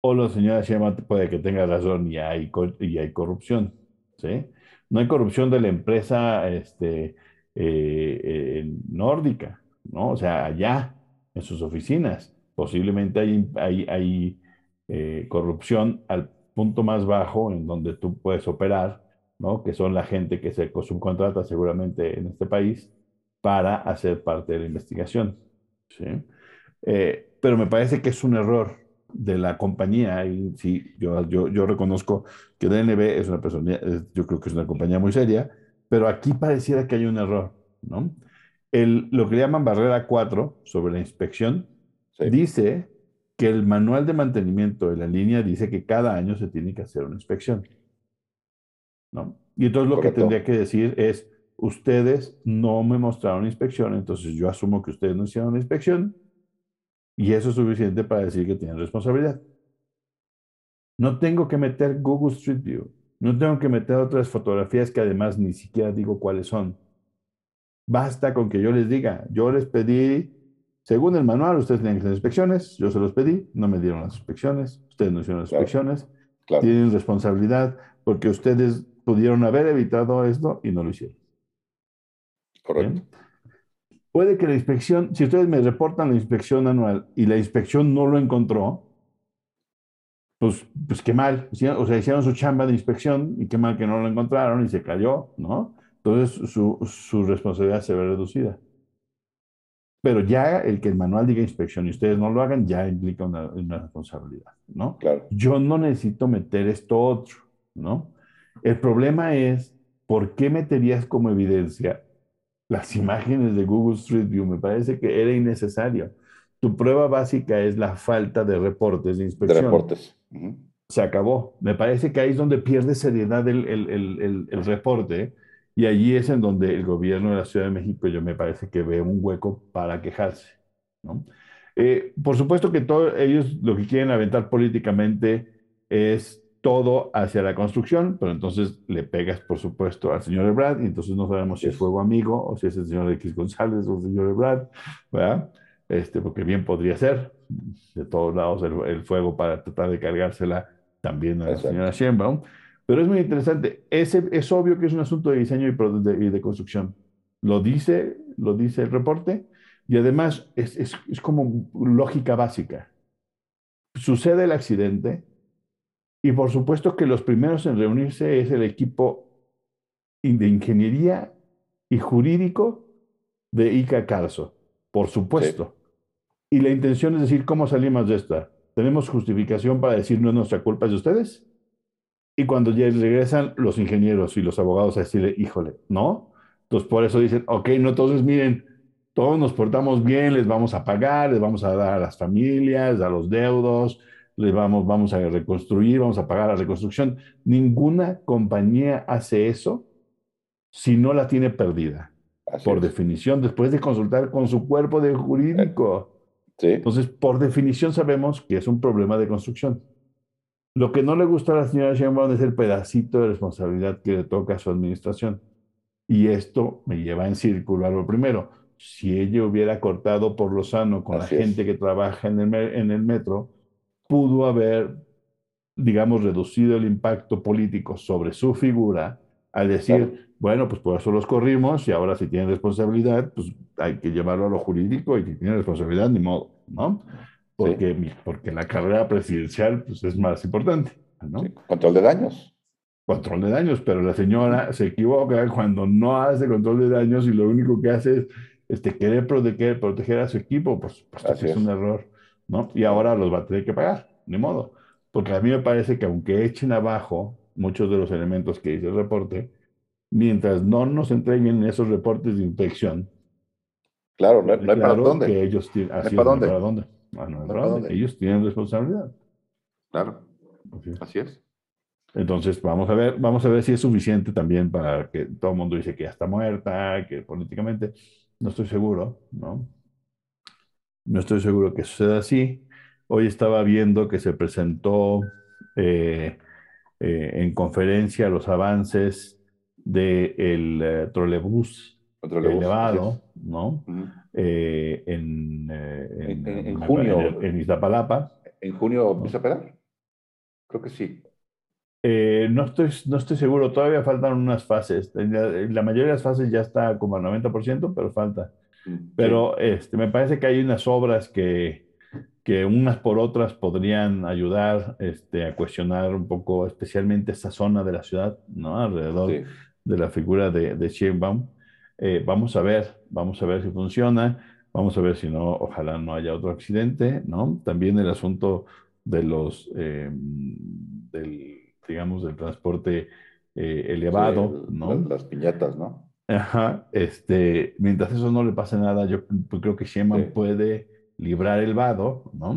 o la señora Sheinbaum puede que tenga razón y hay, y hay corrupción, ¿sí? No hay corrupción de la empresa este, eh, nórdica, ¿no? O sea, allá, en sus oficinas, posiblemente hay, hay, hay eh, corrupción al punto más bajo en donde tú puedes operar, ¿no? Que son la gente que se subcontrata seguramente en este país para hacer parte de la investigación, ¿sí? Eh, pero me parece que es un error de la compañía, y sí, yo, yo, yo reconozco que DNB es una persona, yo creo que es una compañía muy seria, pero aquí pareciera que hay un error, ¿no? El, lo que llaman barrera 4 sobre la inspección dice que el manual de mantenimiento de la línea dice que cada año se tiene que hacer una inspección, ¿no? Y entonces lo que tendría que decir es, ustedes no me mostraron inspección, entonces yo asumo que ustedes no hicieron una inspección, y eso es suficiente para decir que tienen responsabilidad. No tengo que meter Google Street View. No tengo que meter otras fotografías que además ni siquiera digo cuáles son. Basta con que yo les diga, yo les pedí, según el manual, ustedes tienen que hacer inspecciones, yo se los pedí, no me dieron las inspecciones, ustedes no hicieron las inspecciones, tienen responsabilidad porque ustedes pudieron haber evitado esto y no lo hicieron. Correcto. Puede que la inspección, si ustedes me reportan la inspección anual y la inspección no lo encontró, pues, pues qué mal. O sea, hicieron su chamba de inspección y qué mal que no lo encontraron y se cayó, ¿no? Entonces su, su responsabilidad se ve reducida. Pero ya el que el manual diga inspección y ustedes no lo hagan, ya implica una, una responsabilidad, ¿no? Claro. Yo no necesito meter esto otro, ¿no? El problema es, ¿por qué meterías como evidencia las imágenes de Google Street View. Me parece que era innecesario. Tu prueba básica es la falta de reportes de inspección. De reportes. Se acabó. Me parece que ahí es donde pierde seriedad el, el, el, el, reporte y allí es en donde el gobierno de la Ciudad de México yo me parece que ve un hueco para quejarse. ¿no? Eh, por supuesto que todos ellos lo que quieren aventar políticamente es todo hacia la construcción, pero entonces le pegas, por supuesto, al señor Ebrard, y entonces no sabemos si es fuego amigo o si es el señor X González o el señor Ebrard, ¿verdad? Este, porque bien podría ser de todos lados el, el fuego para tratar de cargársela también a la Exacto. señora Sheinbaum. Pero es muy interesante. Es, es obvio que es un asunto de diseño y pro- de, y de construcción. Lo dice, lo dice el reporte y además es, es, es como lógica básica. Sucede el accidente y por supuesto que los primeros en reunirse es el equipo de ingeniería y jurídico de Ica Carso, por supuesto. Y la intención es decir, ¿cómo salimos de esta? ¿Tenemos justificación para decir no es nuestra culpa, es de ustedes? Y cuando ya regresan los ingenieros y los abogados a decirle, híjole, ¿no? Entonces por eso dicen, ok, no, entonces miren, todos nos portamos bien, les vamos a pagar, les vamos a dar a las familias, a los deudos, les vamos, vamos a reconstruir, vamos a pagar la reconstrucción. Ninguna compañía hace eso si no la tiene perdida, Así por es. definición, después de consultar con su cuerpo de jurídico. Sí, Entonces, por definición sabemos que es un problema de construcción. Lo que no le gusta a la señora Sheinbaum es el pedacito de responsabilidad que le toca a su administración. Y esto me lleva en círculo a lo primero. Si ella hubiera cortado por lo sano con Así la es. gente que trabaja en el, me- en el metro, pudo haber, digamos, reducido el impacto político sobre su figura al decir, Claro. Bueno, pues por eso los corrimos y ahora si tienen responsabilidad, pues hay que llevarlo a lo jurídico y si tienen responsabilidad, ni modo, ¿no? Porque, mi- porque la carrera presidencial pues, es más importante, ¿no? sí. Control de daños. Control de daños, pero la señora se equivoca cuando no hace control de daños y lo único que hace es este, querer proteger, proteger a su equipo, pues, pues Así es es. un error, ¿no? Y ahora los va a tener que pagar, ni modo. Porque a mí me parece que aunque echen abajo muchos de los elementos que dice el reporte, mientras no nos entreguen esos reportes de inspección, Claro, no, no hay para dónde. que ellos tienen, así para no hay dónde. para dónde. Ah, no No para para dónde. dónde. Ellos tienen responsabilidad. Claro, Así es. así es. Entonces, vamos a ver, vamos a ver si es suficiente también para que todo el mundo dice que ya está muerta, que políticamente no estoy seguro, ¿no? No estoy seguro que suceda así. Hoy estaba viendo que se presentó eh, eh, en conferencia los avances del eh, trolebús elevado, ¿no? Eh, en, eh, En- en- en junio. en Iztapalapa. ¿En junio empieza a pegar? Creo que sí. Eh, no estoy, no estoy seguro, todavía faltan unas fases. La, la mayoría de las fases ya está como al 90%, pero falta. Mm, Pero este, me parece que hay unas obras que, que unas por otras podrían ayudar este, a cuestionar un poco, especialmente esa zona de la ciudad, ¿no? Alrededor sí. De la figura de, de Sheinbaum. Eh, vamos a ver, vamos a ver si funciona, vamos a ver si no, ojalá no haya otro accidente, ¿no? También el asunto de los, eh, del, digamos, del transporte eh, elevado, Sí, ¿no? las, piñatas, ¿no? Ajá, este, mientras eso no le pase nada, yo pues, creo que Sheinbaum Sí. puede librar el vado, ¿no?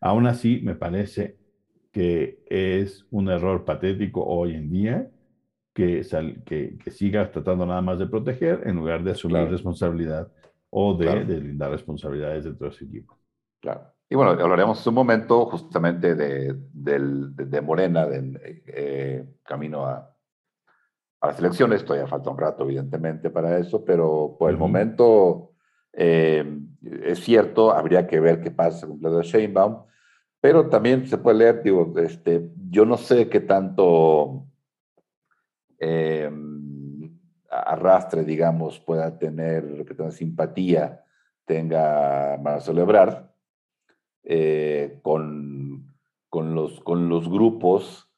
Aún así, me parece que es un error patético hoy en día que, sal- que, que sigas tratando nada más de proteger en lugar de asumir Claro. responsabilidad o de, Claro. de lindar responsabilidades dentro de ese equipo. Claro. Y bueno, hablaremos un momento justamente de, de, de Morena, de, eh, camino a, a las elecciones. Todavía falta un rato, evidentemente, para eso, pero por el Ujú. momento eh, es cierto, habría que ver qué pasa con Claudia Sheinbaum, pero también se puede leer, digo, este, yo no sé qué tanto eh, arrastre, digamos, pueda tener, que tanta simpatía tenga Marcelo Ebrard eh, con, con, los, con los grupos,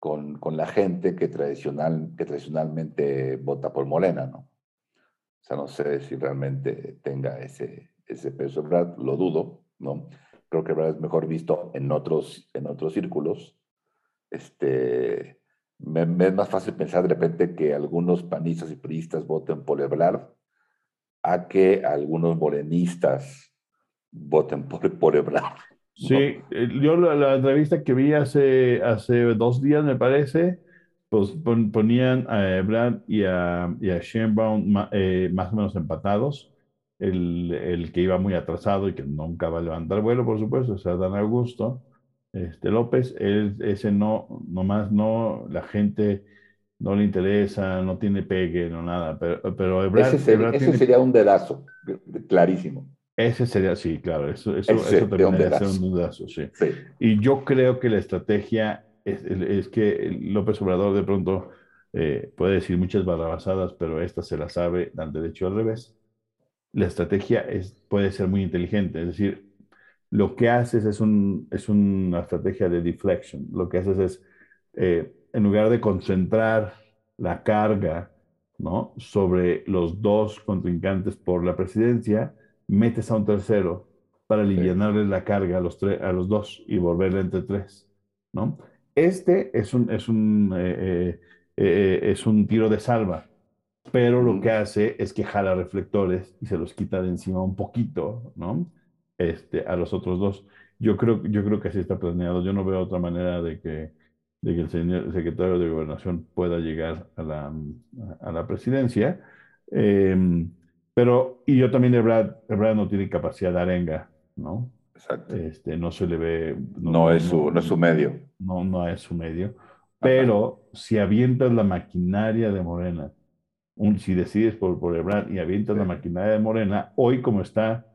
con, con la gente que, tradicional, que tradicionalmente vota por Morena, ¿no? O sea, no sé si realmente tenga ese, ese peso Ebrard, lo dudo, ¿no? Creo que Ebrard es mejor visto en otros, en otros círculos. Este, me, me es más fácil pensar de repente que algunos panistas y priistas voten por Ebrard a que algunos morenistas voten *laughs* por, por Ebrard. Sí, eh, yo la, la entrevista que vi hace, hace dos días, me parece, pues pon- ponían a Ebrard y a, y a Sheinbaum eh, más o menos empatados. El, el que iba muy atrasado y que nunca va a levantar vuelo, por supuesto, es Adán Augusto. Este, López, él, ese no, nomás no, la gente no le interesa, no tiene pegue, no nada, pero, pero Ebrard, ese, sería, ese sería un dedazo, clarísimo. Ese sería, sí, claro, eso, eso, eso terminaría ser un dedazo, sí. sí. Y yo creo que la estrategia es, es que López Obrador de pronto eh, puede decir muchas barrabasadas, pero esta se la sabe al derecho al revés. La estrategia es, puede ser muy inteligente, es decir, lo que haces es, un, es una estrategia de deflection. Lo que haces es, eh, en lugar de concentrar la carga ¿no? sobre los dos contrincantes por la presidencia, metes a un tercero para aliviarle la carga a los, a los dos y volverle entre tres. ¿no? Este es un, es un eh, eh, es un tiro de salva, pero lo que hace es que jala reflectores y se los quita de encima un poquito, ¿no? Este, a los otros dos. Yo creo, yo creo que así está planeado. Yo no veo otra manera de que, de que el señor secretario de Gobernación pueda llegar a la, a la presidencia. Em, pero, y yo también, Ebrard, Ebrard no tiene capacidad de arenga, ¿no? Exacto. Este, no se le ve. No, es, su, no es su medio. No, no es su medio. Pero si avientas la maquinaria de Morena, un, si decides por, por Ebrard y avientas la maquinaria de Morena, hoy como está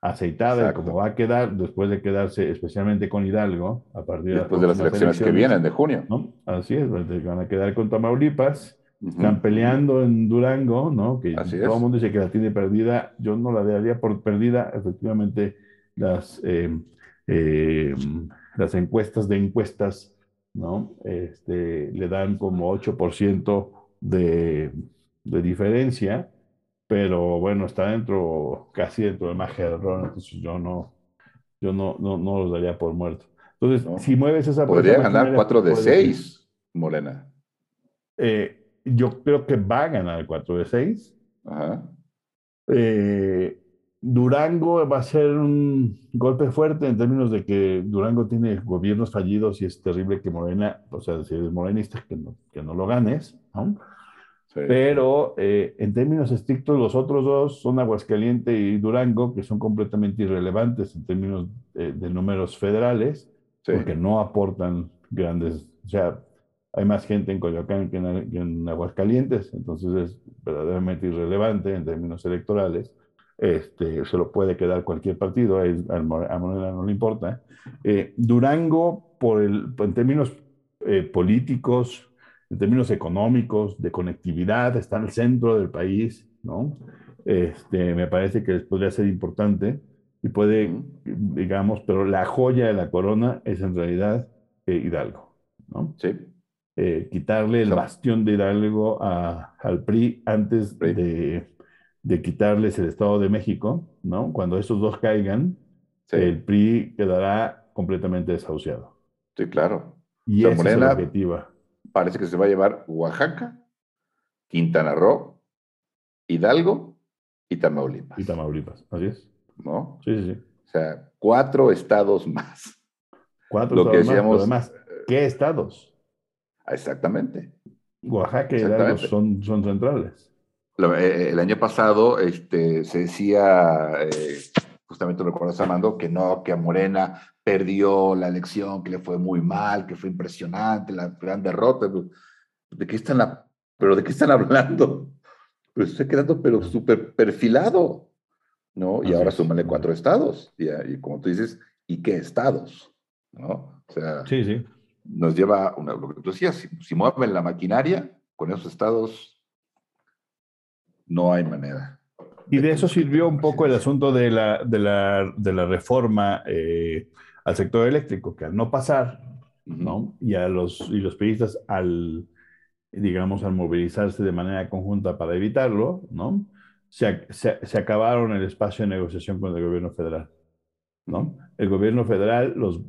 aceitada y como va a quedar después de quedarse especialmente con Hidalgo, a partir de, después de las elecciones, que vienen de junio. ¿no? Así es, pues, van a quedar con Tamaulipas, están peleando en Durango, ¿no? que todo el mundo dice que la tiene perdida, yo no la daría por perdida, efectivamente las, eh, eh, las encuestas de encuestas ¿no? Este, le dan como 8% de, de diferencia, pero bueno, está dentro, casi dentro del margen de error, entonces yo no, yo no, no, no los daría por muerto. Entonces, si mueves esa... Podría ganar 4 de 6, Morena. Eh, yo creo que va a ganar 4 de 6. Ajá. Eh, Durango va a ser un golpe fuerte en términos de que Durango tiene gobiernos fallidos y es terrible que Morena, o sea, si eres morenista, que no, que no lo ganes, ¿no? Pero eh, en términos estrictos, los otros dos son Aguascaliente y Durango, que son completamente irrelevantes en términos de, números federales, porque no aportan grandes, o sea, hay más gente en Coyoacán que en, que en Aguascalientes, entonces es verdaderamente irrelevante en términos electorales. Este, se lo puede quedar cualquier partido, a, Morena no le importa. Eh, Durango, por el, en términos eh, políticos, en términos económicos, de conectividad, está en el centro del país, ¿no? Este, me parece que podría ser importante y puede, digamos, pero la joya de la corona es en realidad eh, Hidalgo, ¿no? Sí. quitarle el bastión de Hidalgo a, al PRI antes de de quitarles el Estado de México, ¿no? Cuando esos dos caigan, el PRI quedará completamente desahuciado. Sí, claro. Y esa es la objetiva. Parece que se va a llevar Oaxaca, Quintana Roo, Hidalgo y Tamaulipas. Y Tamaulipas, así es. ¿No? Sí, sí, sí. O sea, cuatro estados más. Cuatro estados más, además, ¿qué estados? Exactamente. Oaxaca y Hidalgo son, son centrales. Eh, el año pasado este, se decía, eh, justamente lo recuerdas Armando, que no, que a Morena perdió la elección, que le fue muy mal, que fue impresionante, la gran derrota. ¿De qué están, pero de qué están hablando? Pues estoy quedando pero súper perfilado, ¿no? Y ahora súmale cuatro estados, y, y, como tú dices, ¿y qué estados? ¿No? O sea, sí, sí. nos lleva, una, lo que tú decías, si, si mueven la maquinaria, con esos estados no hay manera. Y de eso sirvió un poco el asunto de la, de la, de la reforma eh, al sector eléctrico, que al no pasar, ¿no? Y, a los, y los periodistas al, digamos, al movilizarse de manera conjunta para evitarlo, ¿no? Se, se, acabaron el espacio de negociación con el gobierno federal, ¿no? El gobierno federal los,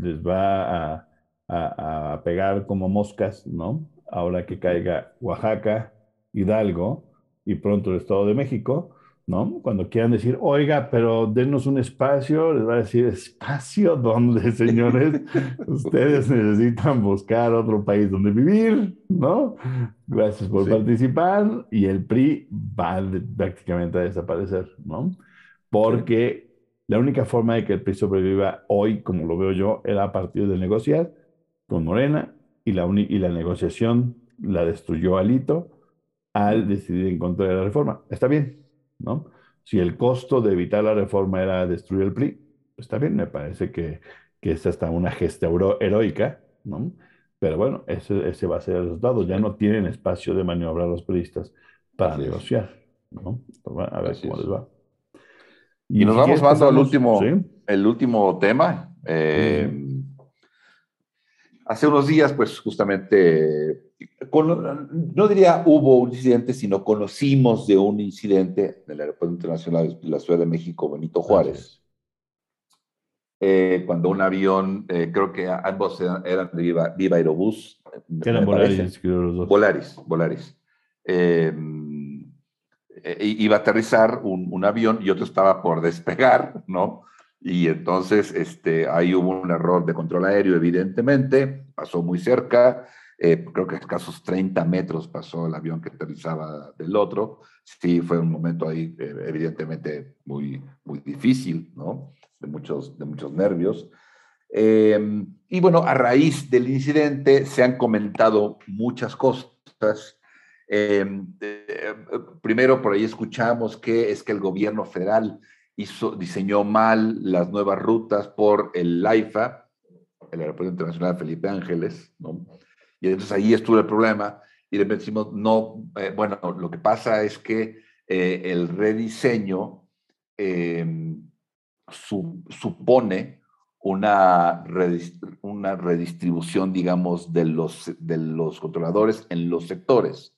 les va a, a, a pegar como moscas, ¿no? Ahora que caiga Oaxaca, Hidalgo, y pronto el Estado de México, ¿no? Cuando quieran decir, oiga, pero denos un espacio, les va a decir, espacio donde, *laughs* señores, ustedes *laughs* necesitan buscar otro país donde vivir, ¿no? Gracias por participar y el PRI va prácticamente a desaparecer, ¿no? Porque La única forma de que el PRI sobreviva hoy, como lo veo yo, era a partir de negociar con Morena y la, y la negociación la destruyó Alito al decidir en contra de la reforma. Está bien, ¿no? Si el costo de evitar la reforma era destruir el PRI, está bien, me parece que, que es hasta una gesta heroica, ¿no? Pero bueno, ese, ese va a ser el resultado. Ya no tienen espacio de maniobra los periodistas para negociar, ¿no? A ver cómo les va. Y, nos vamos pasando al último, el último tema. Eh, hace unos días, pues justamente, no diría hubo un incidente, sino conocimos de un incidente en el Aeropuerto Internacional de la Ciudad de México, Benito Juárez, eh, cuando un avión, eh, creo que ambos eran, de Viva, Viva Aerobús. eran Volaris, los dos. Volaris, Volaris. Eh, iba a aterrizar un, avión y otro estaba por despegar, ¿no? Y entonces este, ahí hubo un error de control aéreo, evidentemente, pasó muy cerca, eh, creo que a escasos 30 metros pasó el avión que aterrizaba del otro. Sí, fue un momento ahí, eh, evidentemente, muy, muy difícil, ¿no? De muchos, de muchos nervios. Em, y bueno, a raíz del incidente se han comentado muchas cosas eh, primero, por ahí escuchamos que es que el gobierno federal hizo, diseñó mal las nuevas rutas por el AIFA, el Aeropuerto Internacional Felipe Ángeles, ¿no? Y entonces ahí estuvo el problema y le decimos, no, eh, bueno, lo que pasa es que eh, el rediseño em, supone una, una redistribución, digamos, de los, de los controladores en los sectores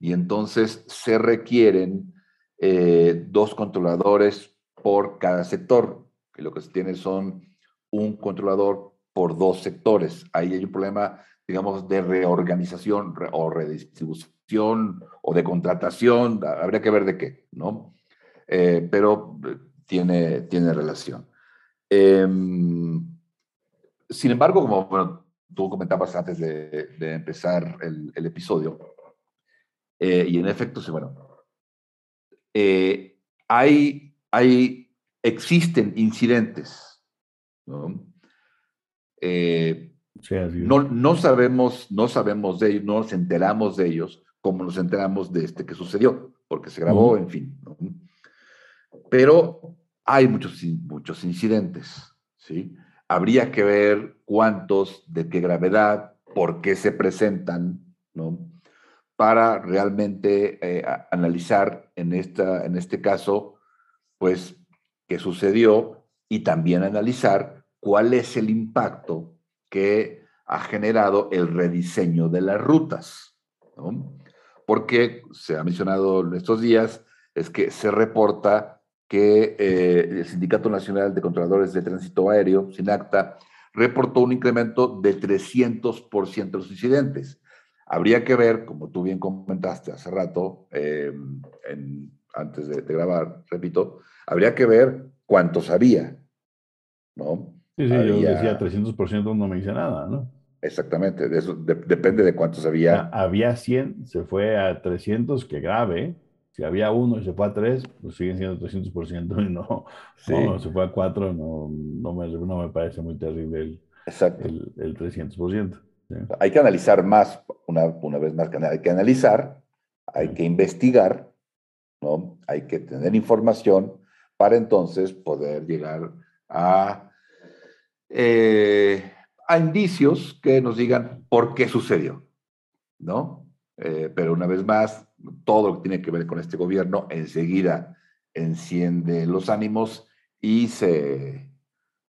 y entonces se requieren eh, dos controladores por cada sector, que lo que se tiene son un controlador por dos sectores. Ahí hay un problema, digamos, de reorganización o redistribución o de contratación, habría que ver de qué, ¿no? Eh, pero eh, tiene, tiene relación. Em, sin embargo, como tú comentabas antes de, empezar el, episodio, eh, y en efecto, sí, bueno, hay, hay, existen incidentes, ¿no? No, no, sabemos, no sabemos de ellos, no nos enteramos de ellos como nos enteramos de este que sucedió, porque se grabó, en fin. ¿no? Pero hay muchos, muchos incidentes, ¿sí? Habría que ver cuántos, de qué gravedad, por qué se presentan, ¿no? para realmente eh, analizar en, esta, en este caso, pues, qué sucedió y también analizar cuál es el impacto que ha generado el rediseño de las rutas. Porque se ha mencionado en estos días, es que se reporta que eh, el Sindicato Nacional de Controladores de Tránsito Aéreo, SINACTA, reportó un incremento de 300% de los incidentes. Habría que ver, como tú bien comentaste hace rato, eh, antes de, grabar, repito, habría que ver cuántos había, ¿no? Sí, sí, yo decía 300% no me dice nada, ¿no? Exactamente, de eso depende de cuántos había. había 100, se fue a 300, que grave. Si había uno y se fue a 3, pues siguen siendo 300% y no, no, se fue a 4, no, no, me, no me parece muy terrible el, Exacto. el, el 300%. Hay que analizar más, una, una vez más, hay que analizar, hay que investigar, ¿no? Hay que tener información para entonces poder llegar a, eh, a indicios que nos digan por qué sucedió, ¿no? Eh, pero una vez más, todo lo que tiene que ver con este gobierno enseguida enciende los ánimos y se,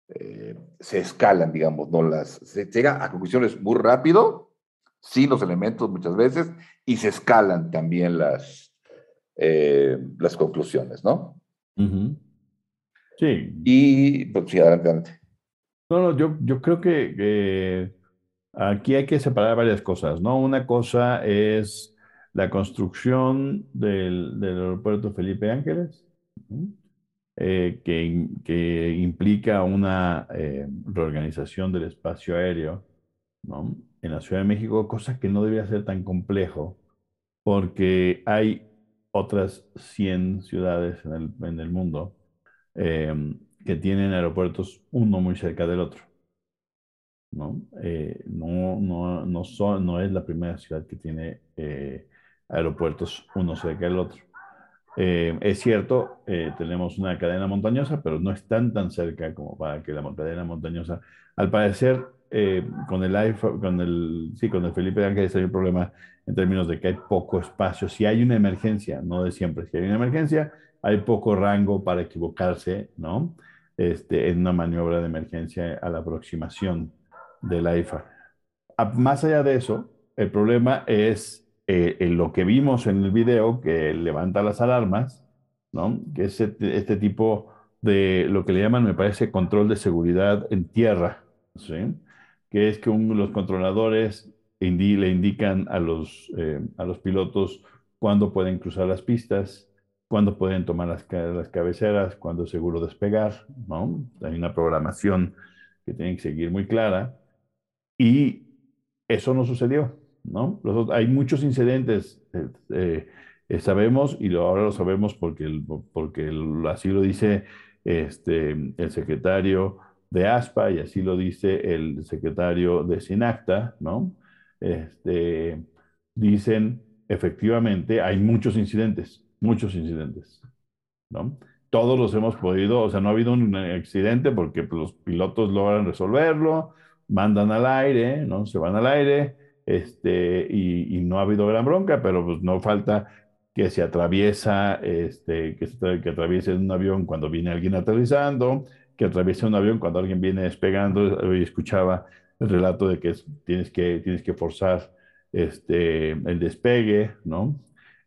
eh, se escalan, digamos, ¿no? Las, se llega a conclusiones muy rápido, sin los elementos muchas veces, y se escalan también las, eh, las conclusiones, ¿no? Sí. Y, pues, sí, adelante, adelante. No, no, yo, yo creo que, aquí hay que separar varias cosas, ¿no? Una cosa es la construcción del, aeropuerto Felipe Ángeles, eh, que, implica una eh, reorganización del espacio aéreo en la Ciudad de México, cosa que no debería ser tan complejo, porque hay otras 100 ciudades en el, mundo eh, que tienen aeropuertos uno muy cerca del otro. ¿no? Eh, no, no, no, no es la primera ciudad que tiene eh, aeropuertos uno cerca del otro. Eh, es cierto, tenemos una cadena montañosa, pero no están tan cerca como para que la cadena montañosa, al parecer, con el iPhone, con el, sí, con el Felipe Ángeles hay un problema en términos de que hay poco espacio. Si hay una emergencia, no de siempre, si hay una emergencia, hay poco rango para equivocarse, ¿no? Este, en una maniobra de emergencia a la aproximación de la IFA. Más allá de eso, el problema es eh, en lo que vimos en el video que levanta las alarmas, ¿no? que es este, este, tipo de lo que le llaman, me parece, control de seguridad en tierra, que es que los controladores le indican a los, eh, a los pilotos cuándo pueden cruzar las pistas, cuándo pueden tomar las, las cabeceras, cuándo es seguro despegar, ¿no? Hay una programación que tienen que seguir muy clara y eso no sucedió, ¿no? hay muchos incidentes, eh, eh, sabemos, y ahora lo sabemos porque, porque así lo dice este, el secretario de ASPA y así lo dice el secretario de SINACTA, ¿no? Este, dicen, efectivamente, hay muchos incidentes, muchos incidentes, ¿no? Todos los hemos podido, o sea, no ha habido un accidente porque pues, los pilotos logran resolverlo, mandan al aire, ¿no? Se van al aire, este, y, no ha habido gran bronca, pero pues no falta que se atraviesa, este, que, se, que atraviese un avión cuando viene alguien aterrizando, que atraviese un avión cuando alguien viene despegando. Hoy escuchaba el relato de que tienes que, tienes que forzar este, el despegue, ¿no?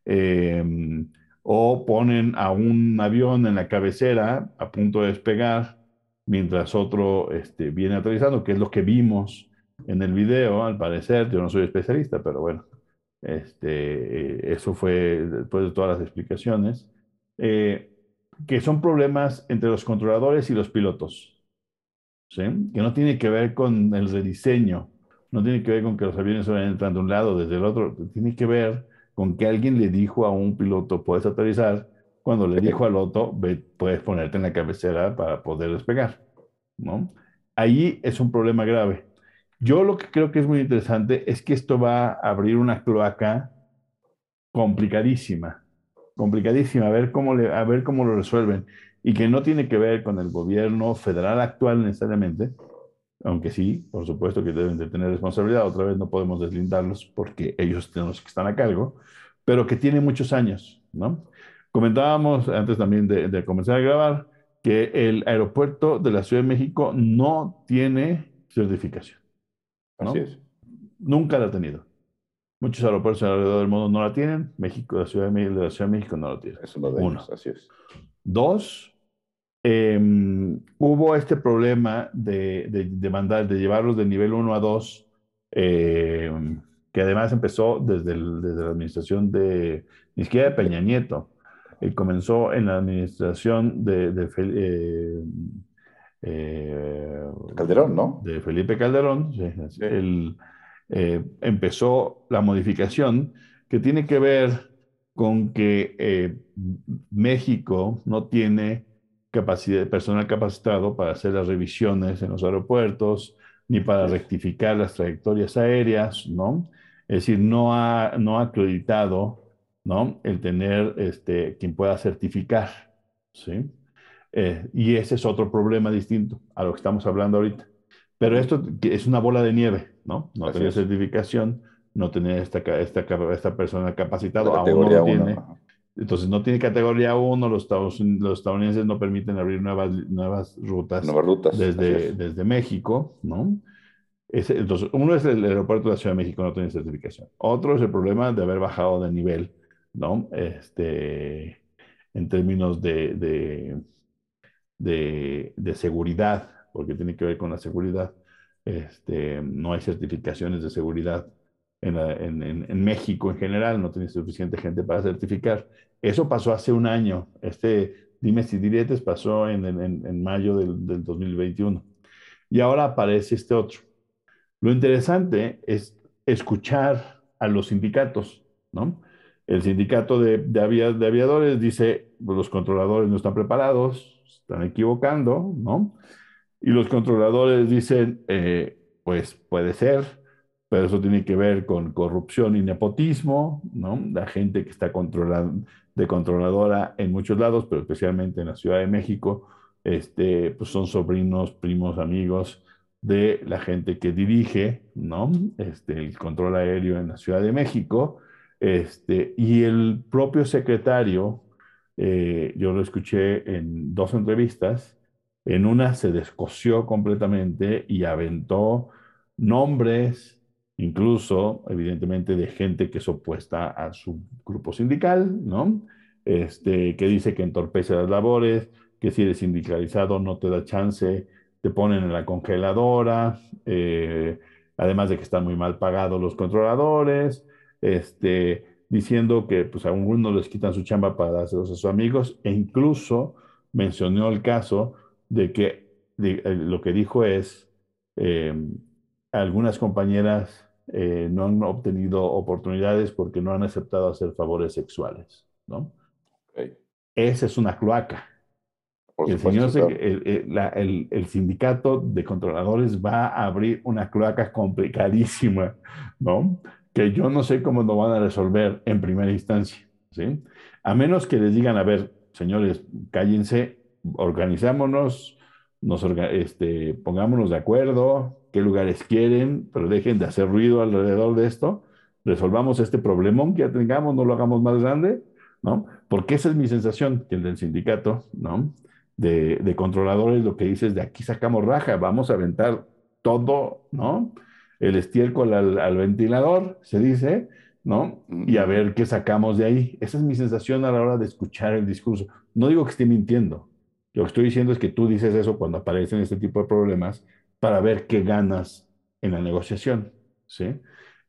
Em, o ponen a un avión en la cabecera a punto de despegar mientras otro este, viene aterrizando, que es lo que vimos en el video, al parecer, yo no soy especialista, pero bueno, este, eh, eso fue después de todas las explicaciones, eh, que son problemas entre los controladores y los pilotos, ¿sí? que no tiene que ver con el rediseño, no tiene que ver con que los aviones vayan entrando de un lado desde el otro, tiene que ver con que alguien le dijo a un piloto, puedes aterrizar, cuando le dijo al otro, puedes ponerte en la cabecera para poder despegar, ¿no? Ahí es un problema grave. Yo lo que creo que es muy interesante es que esto va a abrir una cloaca complicadísima, complicadísima, a ver cómo, a ver cómo lo resuelven, y que no tiene que ver con el gobierno federal actual necesariamente, aunque sí, por supuesto que deben de tener responsabilidad, otra vez no podemos deslindarlos porque ellos son los que están a cargo, pero que tiene muchos años, ¿no? Comentábamos antes también de, comenzar a grabar que el aeropuerto de la Ciudad de México no tiene certificación. Así es. Nunca la ha tenido. Muchos aeropuertos alrededor del mundo no la tienen. México, la Ciudad de, la Ciudad de México no la tiene. Es uno de Uno. así es. Dos, em, hubo este problema de, de, mandar, de llevarlos de nivel 1 a 2, em, que además empezó desde, desde la administración de, ni siquiera de Peña Nieto, comenzó en la administración de, eh, eh, Calderón, ¿no? De Felipe Calderón. Sí, eh, empezó la modificación que tiene que ver con que México no tiene capacidad, personal capacitado para hacer las revisiones en los aeropuertos, ni para rectificar las trayectorias aéreas, ¿no? Es decir, no ha, no ha acreditado ¿no? El tener este, quien pueda certificar, ¿sí? Eh, y ese es otro problema distinto a lo que estamos hablando ahorita. Pero esto es una bola de nieve, ¿no? No tener certificación, no tener esta, esta, esta persona capacitada, aún no tiene. Entonces no tiene categoría 1, los, los estadounidenses no permiten abrir nuevas, nuevas rutas, nuevas rutas desde, desde México, ¿no? entonces, uno es el aeropuerto de la Ciudad de México, no tiene certificación. Otro es el problema de haber bajado de nivel ¿no? Este, en términos de, de, de, seguridad, porque tiene que ver con la seguridad. Este, no hay certificaciones de seguridad en, en, en, México en general, no tiene suficiente gente para certificar. Eso pasó hace un año. Este dime si diretes pasó en, en mayo del, del 2021. Y ahora aparece este otro. Lo interesante es escuchar a los sindicatos, ¿no? El sindicato de, de, aviadores dice, pues, los controladores no están preparados, están equivocando, ¿no? Y los controladores dicen, eh, pues puede ser, pero eso tiene que ver con corrupción y nepotismo, ¿no? La gente que está controlando, de controladora en muchos lados, pero especialmente en la Ciudad de México, este, pues son sobrinos, primos, amigos de la gente que dirige, ¿no? Este, el control aéreo en la Ciudad de México, este, y el propio secretario, eh, yo lo escuché en dos entrevistas, en una se descoció completamente y aventó nombres, incluso, evidentemente, de gente que es opuesta a su grupo sindical, ¿no? Este, que dice que entorpece las labores, que si eres sindicalizado no te da chance, te ponen en la congeladora, eh, además de que están muy mal pagados los controladores, este, diciendo que pues, a algunos les quitan su chamba para dárselos a sus amigos, e incluso mencionó el caso de que eh, lo que dijo es, eh, algunas compañeras eh, no han obtenido oportunidades porque no han aceptado hacer favores sexuales, ¿no? Esa es una cloaca. el, señor el, el, sindicato de controladores va a abrir una cloaca complicadísima, ¿no? Que yo no sé cómo lo van a resolver en primera instancia, ¿sí? A menos que les digan, a ver, señores, cállense, organizámonos, nos este, pongámonos de acuerdo, qué lugares quieren, pero dejen de hacer ruido alrededor de esto, resolvamos este problemón que ya tengamos, no lo hagamos más grande, ¿no? Porque esa es mi sensación, que el del sindicato, ¿no? De, de controladores lo que dice es de aquí sacamos raja, vamos a aventar todo, ¿no? El estiércol al, al ventilador, se dice, ¿no? Y a ver qué sacamos de ahí. Esa es mi sensación a la hora de escuchar el discurso. No digo que esté mintiendo, lo que estoy diciendo es que tú dices eso cuando aparecen este tipo de problemas para ver qué ganas en la negociación, ¿sí?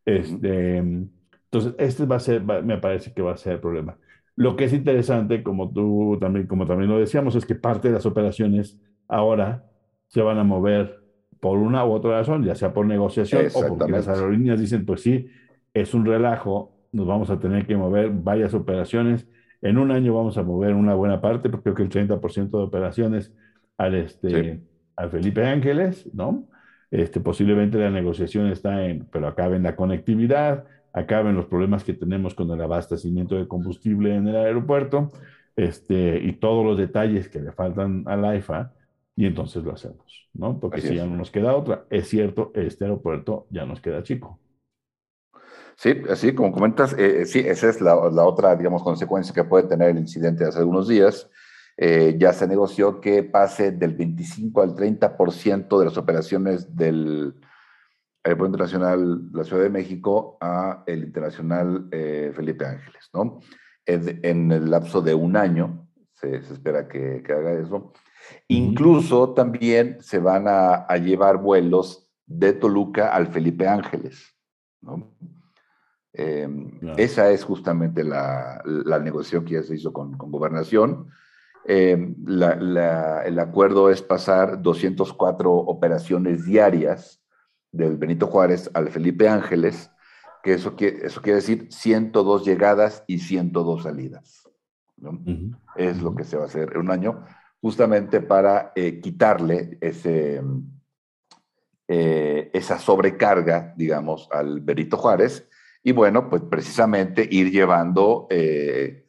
Este, entonces, este va a ser, me parece que va a ser el problema. Lo que es interesante, como tú también, como también lo decíamos, es que parte de las operaciones ahora se van a mover por una u otra razón, ya sea por negociación o porque las aerolíneas dicen, pues sí, es un relajo, nos vamos a tener que mover varias operaciones en un año vamos a mover una buena parte, porque creo que el 30% de operaciones al, este, al Felipe Ángeles, ¿no? Este, posiblemente la negociación está en, pero acaben la conectividad, acaben los problemas que tenemos con el abastecimiento de combustible en el aeropuerto, este, y todos los detalles que le faltan al AIFA, y entonces lo hacemos, ¿no? Porque si ya no nos queda otra, es cierto, este aeropuerto ya nos queda chico. Sí, así como comentas, eh, sí, esa es la, otra, digamos, consecuencia que puede tener el incidente de hace algunos días. Eh, ya se negoció que pase del 25 al 30% de las operaciones del Aeropuerto Internacional de la Ciudad de México a el Internacional Felipe Ángeles, ¿no? En, el lapso de un año se, espera que, haga eso. Incluso también se van a, a llevar vuelos de Toluca al Felipe Ángeles, ¿no? Em, esa es justamente la, negociación que ya se hizo con, gobernación. Em, el acuerdo es pasar 204 operaciones diarias del Benito Juárez al Felipe Ángeles, que eso, quiere, eso quiere decir 102 llegadas y 102 salidas. Es lo que se va a hacer en un año, justamente para eh, quitarle ese, eh, esa sobrecarga, digamos, al Benito Juárez y bueno, pues precisamente ir llevando eh,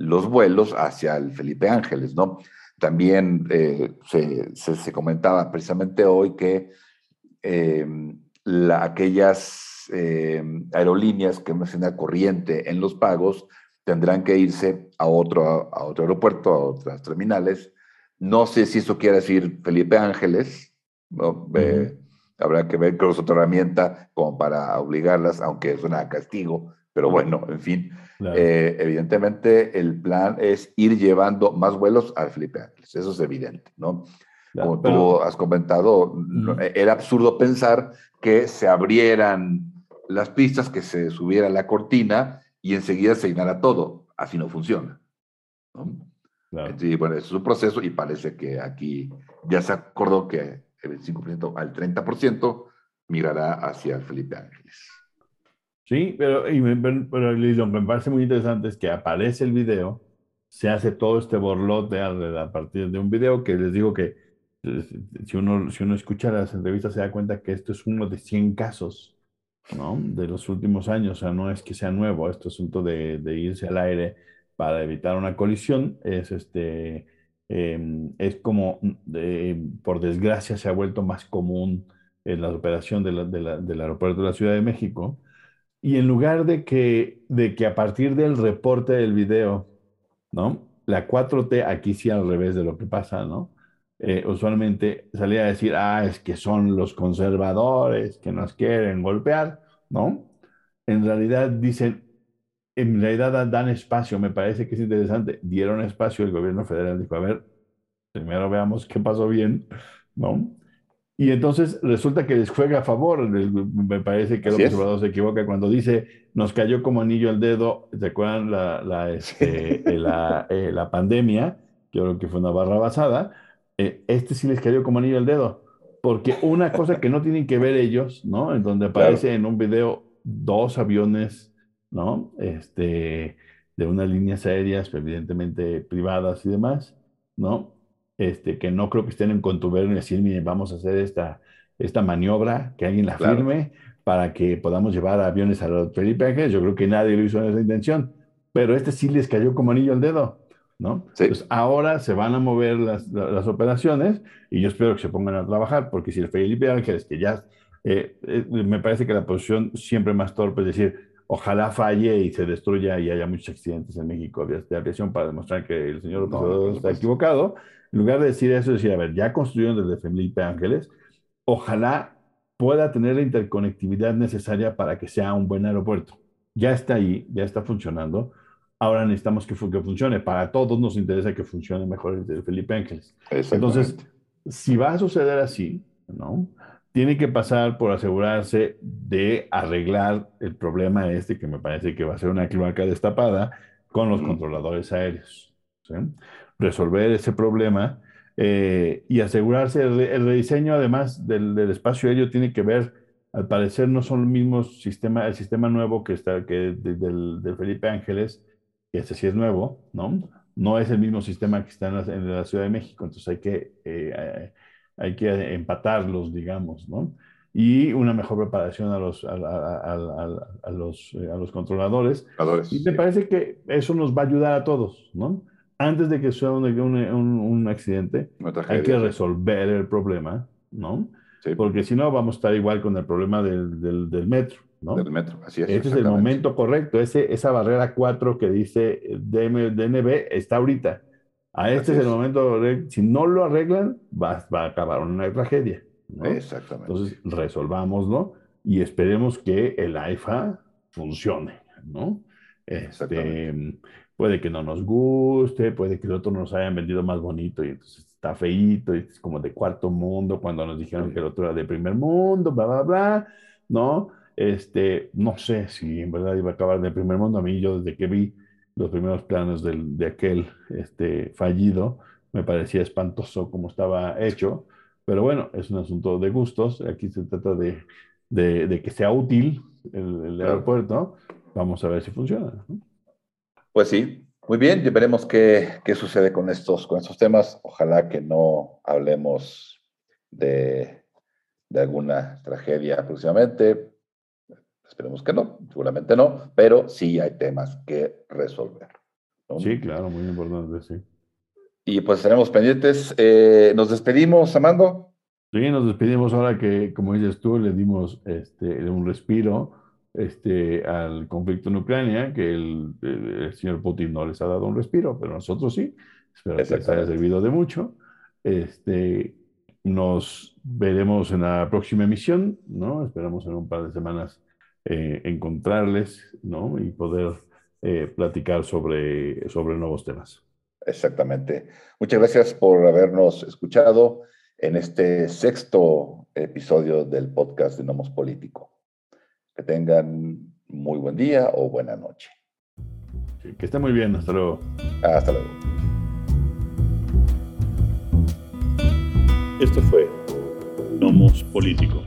los vuelos hacia el Felipe Ángeles, ¿no? También eh, se, comentaba precisamente hoy que em, aquellas em, aerolíneas que no estén corriente en los pagos tendrán que irse a otro, a otro aeropuerto, a otras terminales. No sé si eso quiere decir Felipe Ángeles, ¿no? Habrá que ver con otra herramienta como para obligarlas, aunque es una castigo, pero bueno, en fin. Eh, evidentemente, el plan es ir llevando más vuelos al Felipe Ángeles, eso es evidente, ¿no? como tú has comentado, era absurdo pensar que se abrieran las pistas, que se subiera la cortina y enseguida se llenara todo. Así no funciona. ¿no? bueno, es un proceso y parece que aquí ya se acordó que el 25% al 30% mirará hacia el Felipe Ángeles. Sí, pero, y me, pero me parece muy interesante es que aparece el video se hace todo este borlote a, a partir de un video que les digo que eh, si uno, si uno escucha las entrevistas se da cuenta que esto es uno de 100 casos, ¿no? De los últimos años, o sea, no es que sea nuevo, este asunto de, de irse al aire para evitar una colisión es este... Em, es como, por desgracia, se ha vuelto más común en la operación de la, de la, del aeropuerto de la Ciudad de México. Y en lugar de que, de que a partir del reporte del video, ¿no? La 4T, aquí sí al revés de lo que pasa, ¿no? Eh, usualmente salía a decir, ah, es que son los conservadores que nos quieren golpear, ¿no? En realidad dicen, en realidad dan espacio, me parece que es interesante, dieron espacio, el gobierno federal dijo, a ver, primero veamos qué pasó bien, ¿no? Y entonces resulta que les juega a favor. Me parece que el observador se equivoca cuando dice nos cayó como anillo al dedo. ¿Se acuerdan la, la, este, la, eh, la, pandemia? Yo creo que fue una barra basada. Eh, este sí les cayó como anillo al dedo. Porque una cosa que no tienen que ver ellos, ¿no? En donde aparece en un video dos aviones, ¿no? Este, de unas líneas aéreas, evidentemente privadas y demás, ¿no? Este, que no creo que estén en contubernio y decir, miren, vamos a hacer esta, esta maniobra, que alguien la firme para que podamos llevar aviones a los Felipe Ángeles. Yo creo que nadie lo hizo en esa intención, pero este sí les cayó como anillo al dedo, ¿no? Entonces ahora se van a mover las, las, operaciones y yo espero que se pongan a trabajar, porque si el Felipe Ángeles, que ya eh, eh, me parece que la posición siempre más torpe es decir, ojalá falle y se destruya y haya muchos accidentes en México de aviación para demostrar que el señor no, está equivocado. En lugar de decir eso, decir, a ver, ya construyeron desde Felipe Ángeles, ojalá pueda tener la interconectividad necesaria para que sea un buen aeropuerto. Ya está ahí, ya está funcionando. Ahora necesitamos que, que funcione. Para todos nos interesa que funcione mejor el Felipe Ángeles. Entonces, si va a suceder así, ¿no? Tiene que pasar por asegurarse de arreglar el problema este, que me parece que va a ser una cloaca destapada, con los controladores aéreos. ¿sí? Resolver ese problema eh, y asegurarse, el, rediseño además del, espacio aéreo tiene que ver, al parecer no son los mismos sistemas, el sistema nuevo que está que del, Felipe Ángeles, que ese sí es nuevo, ¿no? No es el mismo sistema que está en la, Ciudad de México, entonces hay que, eh, hay que empatarlos, digamos, ¿no? y una mejor preparación a los, a, los, eh, a los controladores. Y me parece que eso nos va a ayudar a todos, ¿no? Antes de que sea un, un, accidente, hay que resolver el problema, ¿no? Porque si no, vamos a estar igual con el problema del, del, metro, ¿no? Del metro, así es. Este es el momento correcto. Ese, esa barrera 4 que dice DNB está ahorita. A este es, el momento, si no lo arreglan, va, va a acabar una tragedia. ¿no? Exactamente. Entonces, resolvámoslo y esperemos que el AIFA funcione, ¿no? Este, puede que no nos guste, puede que el otro nos hayan vendido más bonito y entonces está feíto y es como de cuarto mundo cuando nos dijeron que el otro era de primer mundo, bla, bla, bla, ¿no? Este, no sé si en verdad iba a acabar de primer mundo. A mí, yo desde que vi los primeros planos del, de aquel este, fallido, me parecía espantoso como estaba hecho, pero bueno, es un asunto de gustos. Aquí se trata de, de, de que sea útil el, el aeropuerto. Vamos a ver si funciona. ¿no? Pues sí, muy bien, y veremos qué, qué, sucede con estos, con estos temas. Ojalá que no hablemos de, de alguna tragedia próximamente. Esperemos que no, seguramente no, pero sí hay temas que resolver. Sí, claro, muy importante, sí. Y pues estaremos pendientes. Eh, ¿Nos despedimos, Amando? Sí, nos despedimos ahora que, como dices tú, le dimos este, un respiro este, al conflicto en Ucrania, que el, señor Putin no les ha dado un respiro, pero nosotros sí. Espero que les haya servido de mucho. Este, nos veremos en la próxima emisión, ¿no? Esperamos en un par de semanas eh, encontrarles, ¿no? Y poder eh, platicar sobre, sobre nuevos temas. Exactamente. Muchas gracias por habernos escuchado en este sexto episodio del podcast de Nomos Político. Que tengan muy buen día o buena noche. que esté muy bien. Hasta luego. Hasta luego. Esto fue Nomos Político.